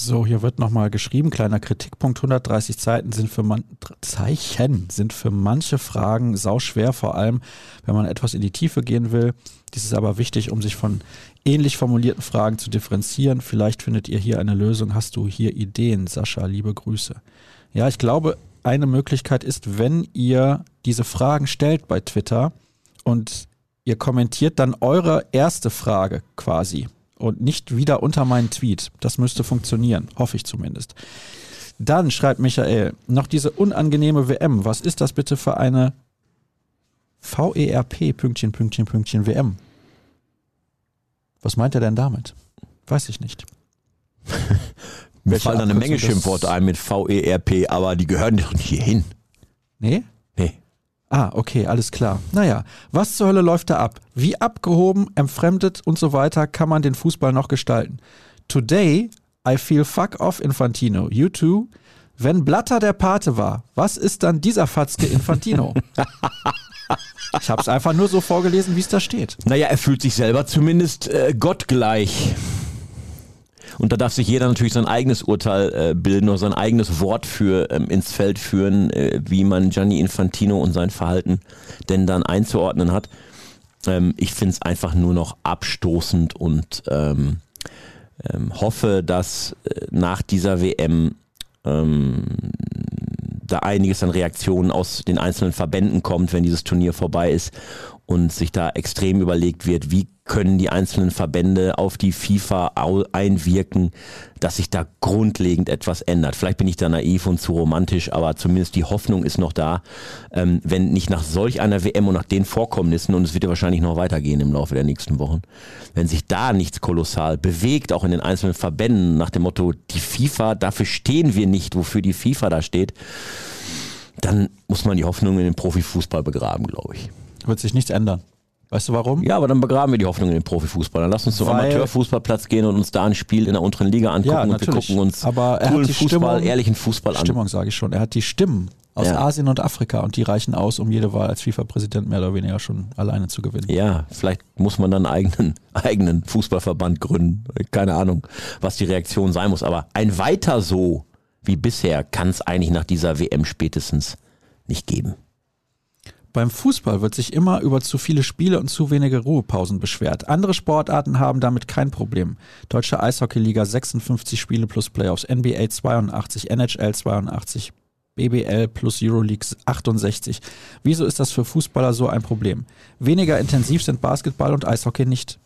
So, hier wird nochmal geschrieben, kleiner Kritikpunkt, 130 Zeiten sind für man, Zeichen sind für manche Fragen sauschwer, vor allem wenn man etwas in die Tiefe gehen will. Dies ist aber wichtig, um sich von ähnlich formulierten Fragen zu differenzieren. Vielleicht findet ihr hier eine Lösung. Hast du hier Ideen, Sascha? Liebe Grüße. Ja, ich glaube, eine Möglichkeit ist, wenn ihr diese Fragen stellt bei Twitter und ihr kommentiert dann eure erste Frage quasi und nicht wieder unter meinen Tweet. Das müsste funktionieren, hoffe ich zumindest. Dann schreibt Michael, noch diese unangenehme WM. Was ist das bitte für eine VERP Pünktchen, Pünktchen, Pünktchen WM? Was meint er denn damit? Weiß ich nicht. Mir fallen eine Menge Schimpfworte ein mit VERP, aber die gehören doch nicht hier hin. Nee? Ah, okay, alles klar. Naja, was zur Hölle läuft da ab? Wie abgehoben, entfremdet und so weiter kann man den Fußball noch gestalten? Today, I feel fuck off Infantino. You too? Wenn Blatter der Pate war, was ist dann dieser Fatzke Infantino? ich habe es einfach nur so vorgelesen, wie es da steht. Naja, er fühlt sich selber zumindest äh, gottgleich. Und da darf sich jeder natürlich sein eigenes Urteil äh, bilden oder sein eigenes Wort für ähm, ins Feld führen, äh, wie man Gianni Infantino und sein Verhalten denn dann einzuordnen hat. Ähm, ich finde es einfach nur noch abstoßend und ähm, ähm, hoffe, dass äh, nach dieser WM ähm, da einiges an Reaktionen aus den einzelnen Verbänden kommt, wenn dieses Turnier vorbei ist und sich da extrem überlegt wird, wie können die einzelnen Verbände auf die FIFA einwirken, dass sich da grundlegend etwas ändert. Vielleicht bin ich da naiv und zu romantisch, aber zumindest die Hoffnung ist noch da, ähm, wenn nicht nach solch einer WM und nach den Vorkommnissen, und es wird ja wahrscheinlich noch weitergehen im Laufe der nächsten Wochen, wenn sich da nichts kolossal bewegt, auch in den einzelnen Verbänden, nach dem Motto, die FIFA, dafür stehen wir nicht, wofür die FIFA da steht, dann muss man die Hoffnung in den Profifußball begraben, glaube ich. Wird sich nichts ändern. Weißt du warum? Ja, aber dann begraben wir die Hoffnung in den Profifußball. Dann lass uns zum Weil Amateurfußballplatz gehen und uns da ein Spiel in der unteren Liga angucken ja, und wir gucken uns aber er coolen hat die Fußball, Stimmung, ehrlichen Fußball an. Stimmung sage ich schon. Er hat die Stimmen aus ja. Asien und Afrika und die reichen aus, um jede Wahl als FIFA-Präsident mehr oder weniger schon alleine zu gewinnen. Ja, vielleicht muss man dann einen eigenen, eigenen Fußballverband gründen. Keine Ahnung, was die Reaktion sein muss. Aber ein weiter so wie bisher kann es eigentlich nach dieser WM spätestens nicht geben. Beim Fußball wird sich immer über zu viele Spiele und zu wenige Ruhepausen beschwert. Andere Sportarten haben damit kein Problem. Deutsche Eishockeyliga 56 Spiele plus Playoffs, NBA 82, NHL 82, BBL plus Euroleague 68. Wieso ist das für Fußballer so ein Problem? Weniger intensiv sind Basketball und Eishockey nicht.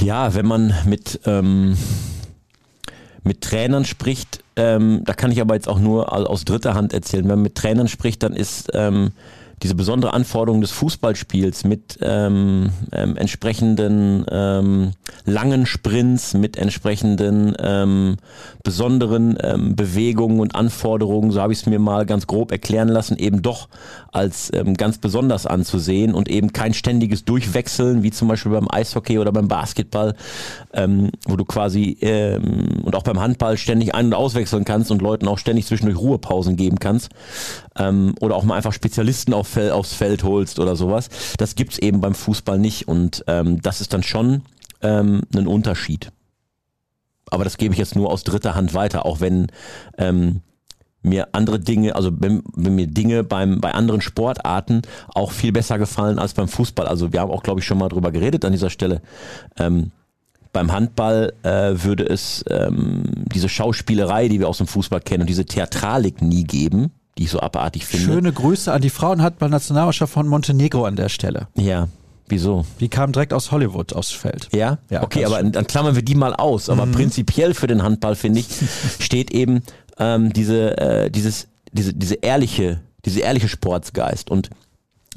Ja, wenn man mit, ähm, mit Trainern spricht, ähm, da kann ich aber jetzt auch nur aus dritter Hand erzählen. Wenn man mit Trainern spricht, dann ist ähm, diese besondere Anforderung des Fußballspiels mit ähm, ähm, entsprechenden ähm, langen Sprints, mit entsprechenden ähm, besonderen ähm, Bewegungen und Anforderungen, so habe ich es mir mal ganz grob erklären lassen, eben doch als ähm, ganz besonders anzusehen und eben kein ständiges Durchwechseln, wie zum Beispiel beim Eishockey oder beim Basketball, ähm, wo du quasi ähm, und auch beim Handball ständig ein- und auswechseln kannst und Leuten auch ständig zwischendurch Ruhepausen geben kannst ähm, oder auch mal einfach Spezialisten auf Feld, aufs Feld holst oder sowas. Das gibt's eben beim Fußball nicht und ähm, das ist dann schon ähm, ein Unterschied. Aber das gebe ich jetzt nur aus dritter Hand weiter, auch wenn ähm, mir andere Dinge, also wenn, wenn mir Dinge beim, bei anderen Sportarten auch viel besser gefallen als beim Fußball. Also wir haben auch, glaube ich, schon mal drüber geredet an dieser Stelle. Ähm, beim Handball äh, würde es ähm, diese Schauspielerei, die wir aus dem Fußball kennen und diese Theatralik nie geben die ich so abartig finde. Schöne Grüße an die Frauenhandball-Nationalmannschaft von Montenegro an der Stelle. Ja, wieso? Die kamen direkt aus Hollywood aufs Feld. Ja? Ja, okay, aber dann klammern wir die mal aus. Aber prinzipiell für den Handball, finde ich, steht eben ähm, diese, äh, dieses, diese, diese ehrliche, diese ehrliche Sportsgeist. Und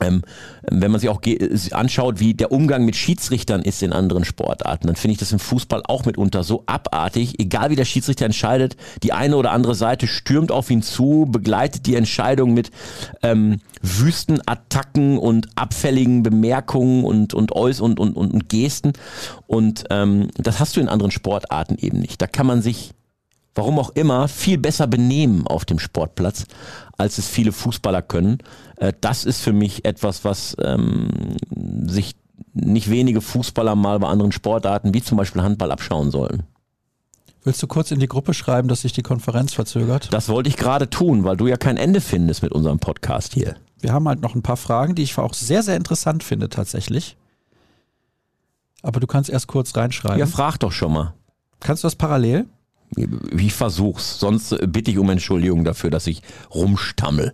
ähm, wenn man sich auch anschaut, wie der Umgang mit Schiedsrichtern ist in anderen Sportarten, dann finde ich das im Fußball auch mitunter so abartig. Egal wie der Schiedsrichter entscheidet, die eine oder andere Seite stürmt auf ihn zu, begleitet die Entscheidung mit ähm, wüsten Attacken und abfälligen Bemerkungen und und und und, und, und Gesten. Und ähm, das hast du in anderen Sportarten eben nicht. Da kann man sich warum auch immer, viel besser benehmen auf dem Sportplatz, als es viele Fußballer können. Äh, das ist für mich etwas, was ähm, sich nicht wenige Fußballer mal bei anderen Sportarten, wie zum Beispiel Handball, abschauen sollen. Willst du kurz in die Gruppe schreiben, dass sich die Konferenz verzögert? Das wollte ich gerade tun, weil du ja kein Ende findest mit unserem Podcast hier. Wir haben halt noch ein paar Fragen, die ich auch sehr, sehr interessant finde tatsächlich. Aber du kannst erst kurz reinschreiben. Ja, frag doch schon mal. Kannst du das parallel? Ich versuch's, sonst bitte ich um Entschuldigung dafür, dass ich rumstammel.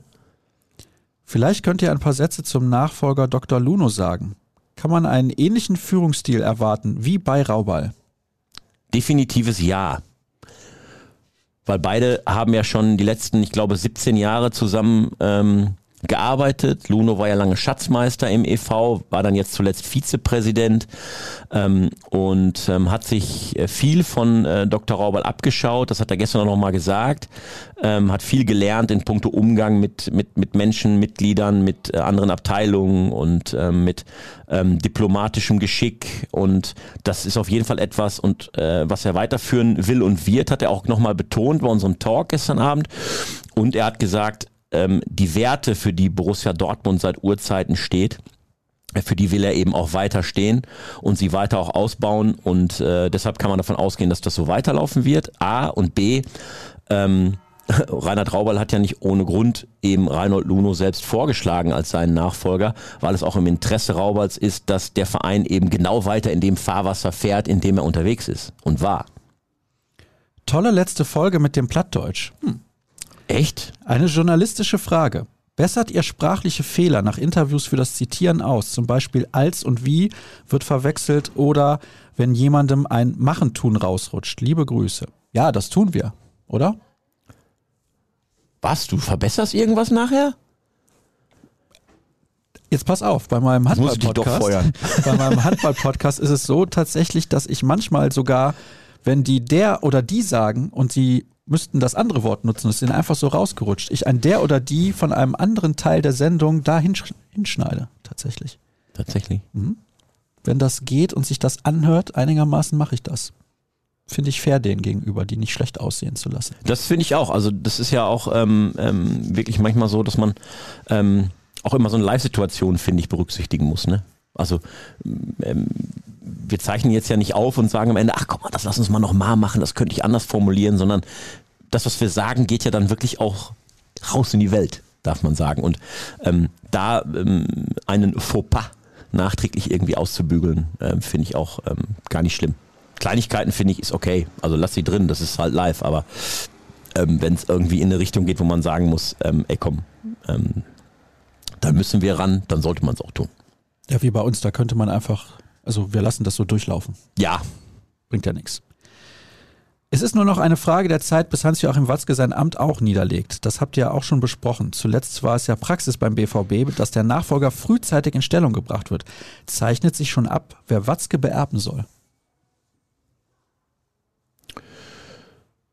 Vielleicht könnt ihr ein paar Sätze zum Nachfolger Dr. Luno sagen. Kann man einen ähnlichen Führungsstil erwarten wie bei Rauball? Definitives Ja. Weil beide haben ja schon die letzten, ich glaube, 17 Jahre zusammen ähm, gearbeitet. Luno war ja lange Schatzmeister im EV, war dann jetzt zuletzt Vizepräsident ähm, und ähm, hat sich äh, viel von äh, Dr. Raubal abgeschaut. Das hat er gestern auch nochmal gesagt. Ähm, hat viel gelernt in puncto Umgang mit, mit, mit Menschen, Mitgliedern, mit äh, anderen Abteilungen und ähm, mit ähm, diplomatischem Geschick. Und das ist auf jeden Fall etwas, und äh, was er weiterführen will und wird, hat er auch nochmal betont bei unserem Talk gestern Abend. Und er hat gesagt, ähm, die Werte, für die Borussia Dortmund seit Urzeiten steht, für die will er eben auch weiter stehen und sie weiter auch ausbauen und äh, deshalb kann man davon ausgehen, dass das so weiterlaufen wird. A und B. Ähm, Reinhard Raubal hat ja nicht ohne Grund eben Reinhold Luno selbst vorgeschlagen als seinen Nachfolger, weil es auch im Interesse Raubals ist, dass der Verein eben genau weiter in dem Fahrwasser fährt, in dem er unterwegs ist und war. Tolle letzte Folge mit dem Plattdeutsch. Hm. Echt? Eine journalistische Frage. Bessert ihr sprachliche Fehler nach Interviews für das Zitieren aus? Zum Beispiel als und wie wird verwechselt oder wenn jemandem ein Machentun rausrutscht. Liebe Grüße. Ja, das tun wir, oder? Was? Du verbesserst irgendwas nachher? Jetzt pass auf, bei meinem Handball-Podcast bei meinem Handball-Podcast ist es so tatsächlich, dass ich manchmal sogar, wenn die der oder die sagen und sie müssten das andere Wort nutzen. Es ist ihnen einfach so rausgerutscht. Ich ein der oder die von einem anderen Teil der Sendung da hinschneide, tatsächlich. Tatsächlich. Mhm. Wenn das geht und sich das anhört, einigermaßen mache ich das. Finde ich fair denen gegenüber, die nicht schlecht aussehen zu lassen. Das finde ich auch. Also das ist ja auch ähm, ähm, wirklich manchmal so, dass man ähm, auch immer so eine Live-Situation, finde ich, berücksichtigen muss. Ne? Also ähm, wir zeichnen jetzt ja nicht auf und sagen am Ende, ach guck mal, das lass uns mal nochmal machen, das könnte ich anders formulieren, sondern das, was wir sagen, geht ja dann wirklich auch raus in die Welt, darf man sagen. Und ähm, da ähm, einen Fauxpas nachträglich irgendwie auszubügeln, ähm, finde ich auch ähm, gar nicht schlimm. Kleinigkeiten finde ich ist okay, also lass sie drin, das ist halt live, aber ähm, wenn es irgendwie in eine Richtung geht, wo man sagen muss, ähm, ey komm, ähm, dann müssen wir ran, dann sollte man es auch tun. Ja, wie bei uns, da könnte man einfach, also wir lassen das so durchlaufen. Ja. Bringt ja nichts. Es ist nur noch eine Frage der Zeit, bis Hans-Joachim Watzke sein Amt auch niederlegt. Das habt ihr ja auch schon besprochen. Zuletzt war es ja Praxis beim BVB, dass der Nachfolger frühzeitig in Stellung gebracht wird. Zeichnet sich schon ab, wer Watzke beerben soll.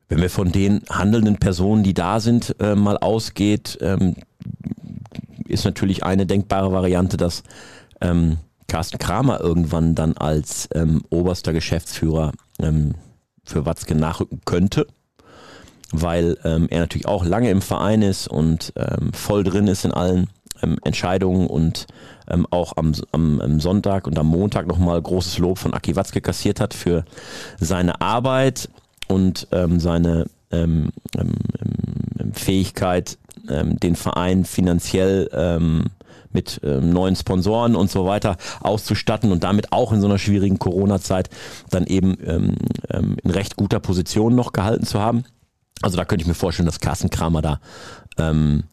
Wenn wir von den handelnden Personen, die da sind, äh, mal ausgeht, ähm, ist natürlich eine denkbare Variante, dass ähm, Carsten Kramer irgendwann dann als ähm, oberster Geschäftsführer ähm, für Watzke nachrücken könnte, weil ähm, er natürlich auch lange im Verein ist und ähm, voll drin ist in allen ähm, Entscheidungen und ähm, auch am, am, am, Sonntag und am Montag nochmal großes Lob von Aki Watzke kassiert hat für seine Arbeit und ähm, seine ähm, Fähigkeit, den Verein finanziell mit ähm, neuen Sponsoren und so weiter auszustatten und damit auch in so einer schwierigen Corona-Zeit dann eben ähm, ähm, in recht guter Position noch gehalten zu haben. Also da könnte ich mir vorstellen, dass Carsten Kramer da ähm,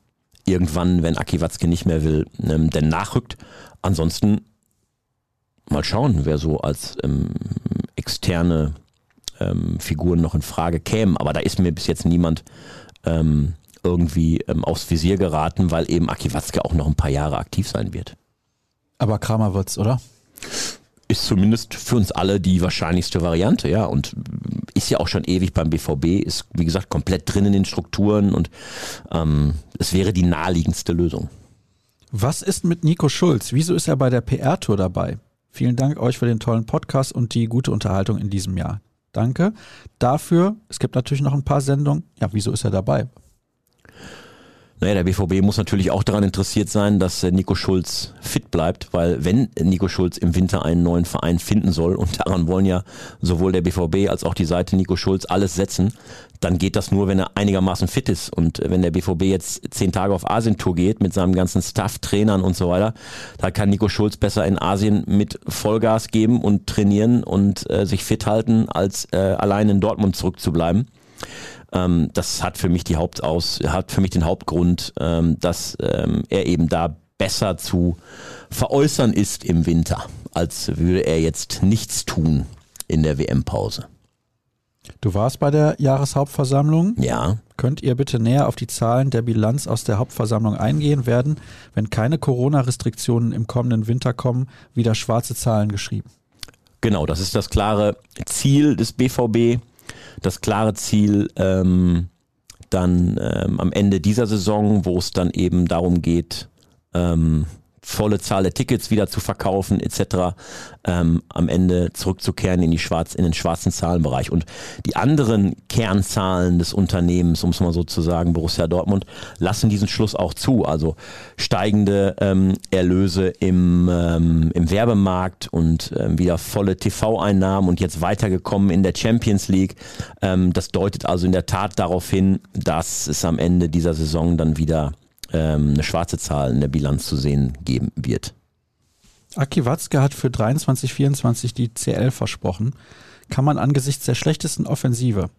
irgendwann, wenn Aki Watzke nicht mehr will, ähm, denn nachrückt. Ansonsten mal schauen, wer so als ähm, externe ähm, Figuren noch in Frage käme. Aber da ist mir bis jetzt niemand ähm, irgendwie ähm, aufs Visier geraten, weil eben Aki Watzke auch noch ein paar Jahre aktiv sein wird. Aber Kramer wird's, oder? Ist zumindest für uns alle die wahrscheinlichste Variante, ja. Und ist ja auch schon ewig beim BVB, ist wie gesagt komplett drin in den Strukturen und ähm, es wäre die naheliegendste Lösung. Was ist mit Nico Schulz? Wieso ist er bei der PR-Tour dabei? Vielen Dank euch für den tollen Podcast und die gute Unterhaltung in diesem Jahr. Danke. Dafür, es gibt natürlich noch ein paar Sendungen. Ja, wieso ist er dabei? Naja, der BVB muss natürlich auch daran interessiert sein, dass äh, Nico Schulz fit bleibt, weil wenn Nico Schulz im Winter einen neuen Verein finden soll, und daran wollen ja sowohl der BVB als auch die Seite Nico Schulz alles setzen, dann geht das nur, wenn er einigermaßen fit ist. Und wenn der BVB jetzt zehn Tage auf Asientour geht mit seinem ganzen Staff, Trainern und so weiter, da kann Nico Schulz besser in Asien mit Vollgas geben und trainieren und äh, sich fit halten, als äh, allein in Dortmund zurückzubleiben. Ähm, das hat für mich die Hauptaus, hat für mich den Hauptgrund, ähm, dass ähm, er eben da besser zu veräußern ist im Winter, als würde er jetzt nichts tun in der WM-Pause. Du warst bei der Jahreshauptversammlung. Ja. Könnt ihr bitte näher auf die Zahlen der Bilanz aus der Hauptversammlung eingehen? Werden, wenn keine Corona-Restriktionen im kommenden Winter kommen, wieder schwarze Zahlen geschrieben? Genau, das ist das klare Ziel des BVB das klare Ziel, ähm, dann ähm, am Ende dieser Saison, wo es dann eben darum geht, ähm, volle Zahl der Tickets wieder zu verkaufen etc. Ähm, am Ende zurückzukehren in die schwarz in den schwarzen Zahlenbereich und die anderen Kernzahlen des Unternehmens, um es mal so zu sagen, Borussia Dortmund lassen diesen Schluss auch zu. Also steigende ähm, Erlöse im im, im Werbemarkt und ähm, wieder volle TV-Einnahmen und jetzt weitergekommen in der Champions League. Ähm, das deutet also in der Tat darauf hin, dass es am Ende dieser Saison dann wieder ähm, eine schwarze Zahl in der Bilanz zu sehen geben wird. Aki Watzke hat für 23, 24 die CL versprochen. Kann man angesichts der schlechtesten Offensive,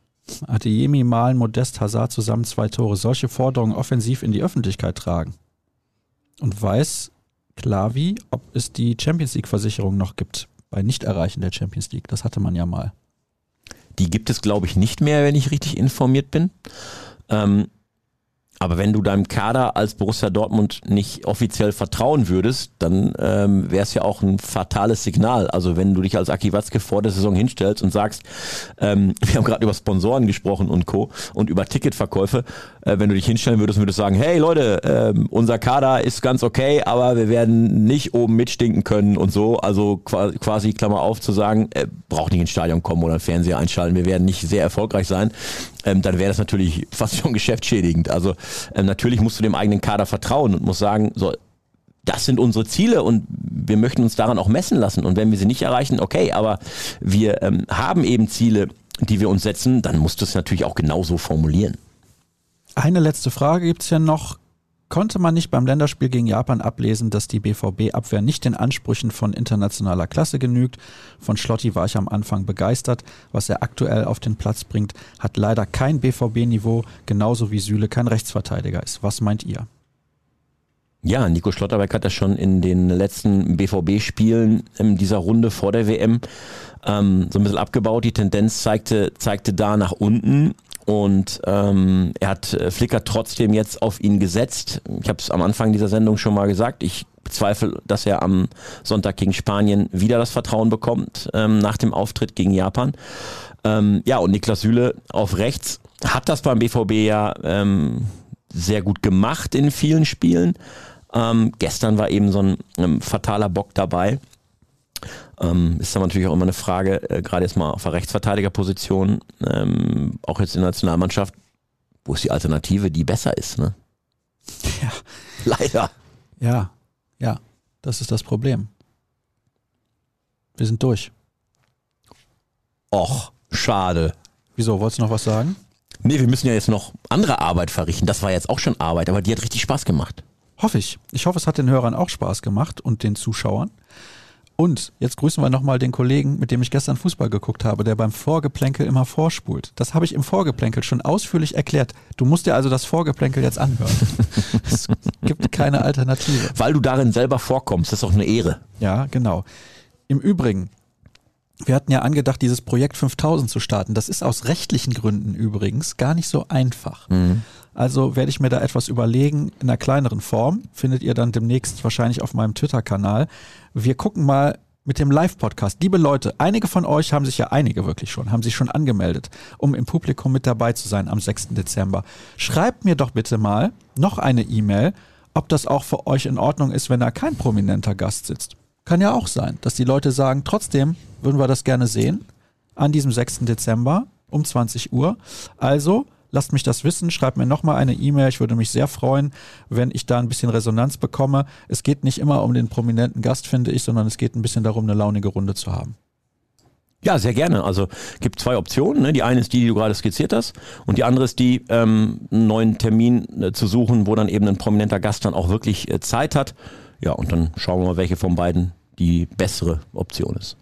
Adeyemi, Malen, Modest, Hazard zusammen zwei Tore, solche Forderungen offensiv in die Öffentlichkeit tragen? Und weiß Klavi, ob es die Champions League-Versicherung noch gibt bei Nichterreichen der Champions League? Das hatte man ja mal. Die gibt es, glaube ich, nicht mehr, wenn ich richtig informiert bin. Ähm, aber wenn du deinem Kader als Borussia Dortmund nicht offiziell vertrauen würdest, dann ähm, wäre es ja auch ein fatales Signal. Also wenn du dich als Aki Watzke vor der Saison hinstellst und sagst, ähm, wir haben gerade über Sponsoren gesprochen und Co. und über Ticketverkäufe, äh, wenn du dich hinstellen würdest, würdest du sagen, hey Leute, äh, unser Kader ist ganz okay, aber wir werden nicht oben mitstinken können und so. Also quasi, Klammer auf, zu sagen, äh, braucht nicht ins Stadion kommen oder Fernseher einschalten, wir werden nicht sehr erfolgreich sein ähm, dann wäre das natürlich fast schon geschäftsschädigend. Also ähm, natürlich musst du dem eigenen Kader vertrauen und musst sagen, so, das sind unsere Ziele und wir möchten uns daran auch messen lassen. Und wenn wir sie nicht erreichen, okay, aber wir ähm, haben eben Ziele, die wir uns setzen, dann musst du es natürlich auch genauso formulieren. Eine letzte Frage gibt es ja noch. Konnte man nicht beim Länderspiel gegen Japan ablesen, dass die BVB-Abwehr nicht den Ansprüchen von internationaler Klasse genügt. Von Schlotti war ich am Anfang begeistert. Was er aktuell auf den Platz bringt, hat leider kein BVB-Niveau, genauso wie Süle kein Rechtsverteidiger ist. Was meint ihr? Ja, Nico Schlotterbeck hat das schon in den letzten BVB-Spielen in dieser Runde vor der WM ähm, so ein bisschen abgebaut. Die Tendenz zeigte, zeigte da nach unten. Und ähm, er hat äh, Flicker trotzdem jetzt auf ihn gesetzt. Ich habe es am Anfang dieser Sendung schon mal gesagt. Ich bezweifle, dass er am Sonntag gegen Spanien wieder das Vertrauen bekommt ähm, nach dem Auftritt gegen Japan. Ähm, ja, und Niklas Süle auf rechts hat das beim BVB ja ähm, sehr gut gemacht in vielen Spielen. Ähm, gestern war eben so ein ähm, fataler Bock dabei. Ähm, ist dann natürlich auch immer eine Frage, äh, gerade jetzt mal auf der Rechtsverteidigerposition, ähm, auch jetzt in der Nationalmannschaft, wo ist die Alternative, die besser ist, ne? Ja. Leider. Ja, ja, das ist das Problem. Wir sind durch. Och, schade. Wieso, wolltest du noch was sagen? Nee, wir müssen ja jetzt noch andere Arbeit verrichten. Das war jetzt auch schon Arbeit, aber die hat richtig Spaß gemacht. Hoffe ich. Ich hoffe, es hat den Hörern auch Spaß gemacht und den Zuschauern. Und jetzt grüßen wir nochmal den Kollegen, mit dem ich gestern Fußball geguckt habe, der beim Vorgeplänkel immer vorspult. Das habe ich im Vorgeplänkel schon ausführlich erklärt. Du musst dir also das Vorgeplänkel jetzt anhören. es gibt keine Alternative. Weil du darin selber vorkommst, das ist auch eine Ehre. Ja, genau. Im Übrigen, wir hatten ja angedacht, dieses Projekt 5000 zu starten. Das ist aus rechtlichen Gründen übrigens gar nicht so einfach. Mhm. Also werde ich mir da etwas überlegen in einer kleineren Form. Findet ihr dann demnächst wahrscheinlich auf meinem Twitter-Kanal. Wir gucken mal mit dem Live-Podcast. Liebe Leute, einige von euch haben sich ja, einige wirklich schon, haben sich schon angemeldet, um im Publikum mit dabei zu sein am 6. Dezember. Schreibt mir doch bitte mal noch eine E-Mail, ob das auch für euch in Ordnung ist, wenn da kein prominenter Gast sitzt. Kann ja auch sein, dass die Leute sagen, trotzdem würden wir das gerne sehen an diesem 6. Dezember um 20 Uhr. Also Lasst mich das wissen, schreibt mir nochmal eine E-Mail. Ich würde mich sehr freuen, wenn ich da ein bisschen Resonanz bekomme. Es geht nicht immer um den prominenten Gast, finde ich, sondern es geht ein bisschen darum, eine launige Runde zu haben. Ja, sehr gerne. Also gibt zwei Optionen. Ne? Die eine ist die, die du gerade skizziert hast, und die andere ist die, ähm, einen neuen Termin äh, zu suchen, wo dann eben ein prominenter Gast dann auch wirklich äh, Zeit hat. Ja, und dann schauen wir mal, welche von beiden die bessere Option ist.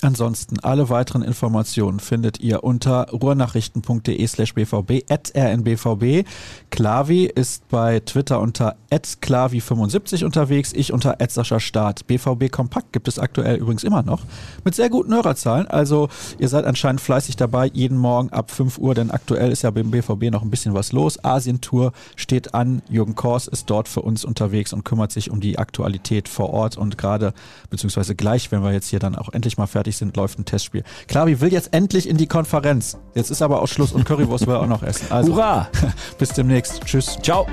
Ansonsten alle weiteren Informationen findet ihr unter ruhrnachrichten.de slash bvb at rnbvb. Klavi ist bei Twitter unter klavi75 unterwegs, ich unter Start. BVB Kompakt gibt es aktuell übrigens immer noch mit sehr guten Hörerzahlen. Also ihr seid anscheinend fleißig dabei, jeden Morgen ab 5 Uhr, denn aktuell ist ja beim BVB noch ein bisschen was los. Asientour steht an, Jürgen Kors ist dort für uns unterwegs und kümmert sich um die Aktualität vor Ort und gerade, beziehungsweise gleich, wenn wir jetzt hier dann auch endlich mal fertig fertig sind, läuft ein Testspiel. Klavi will jetzt endlich in die Konferenz. Jetzt ist aber auch Schluss und Currywurst will er auch noch essen. Also, Hurra! Bis demnächst. Tschüss. Ciao.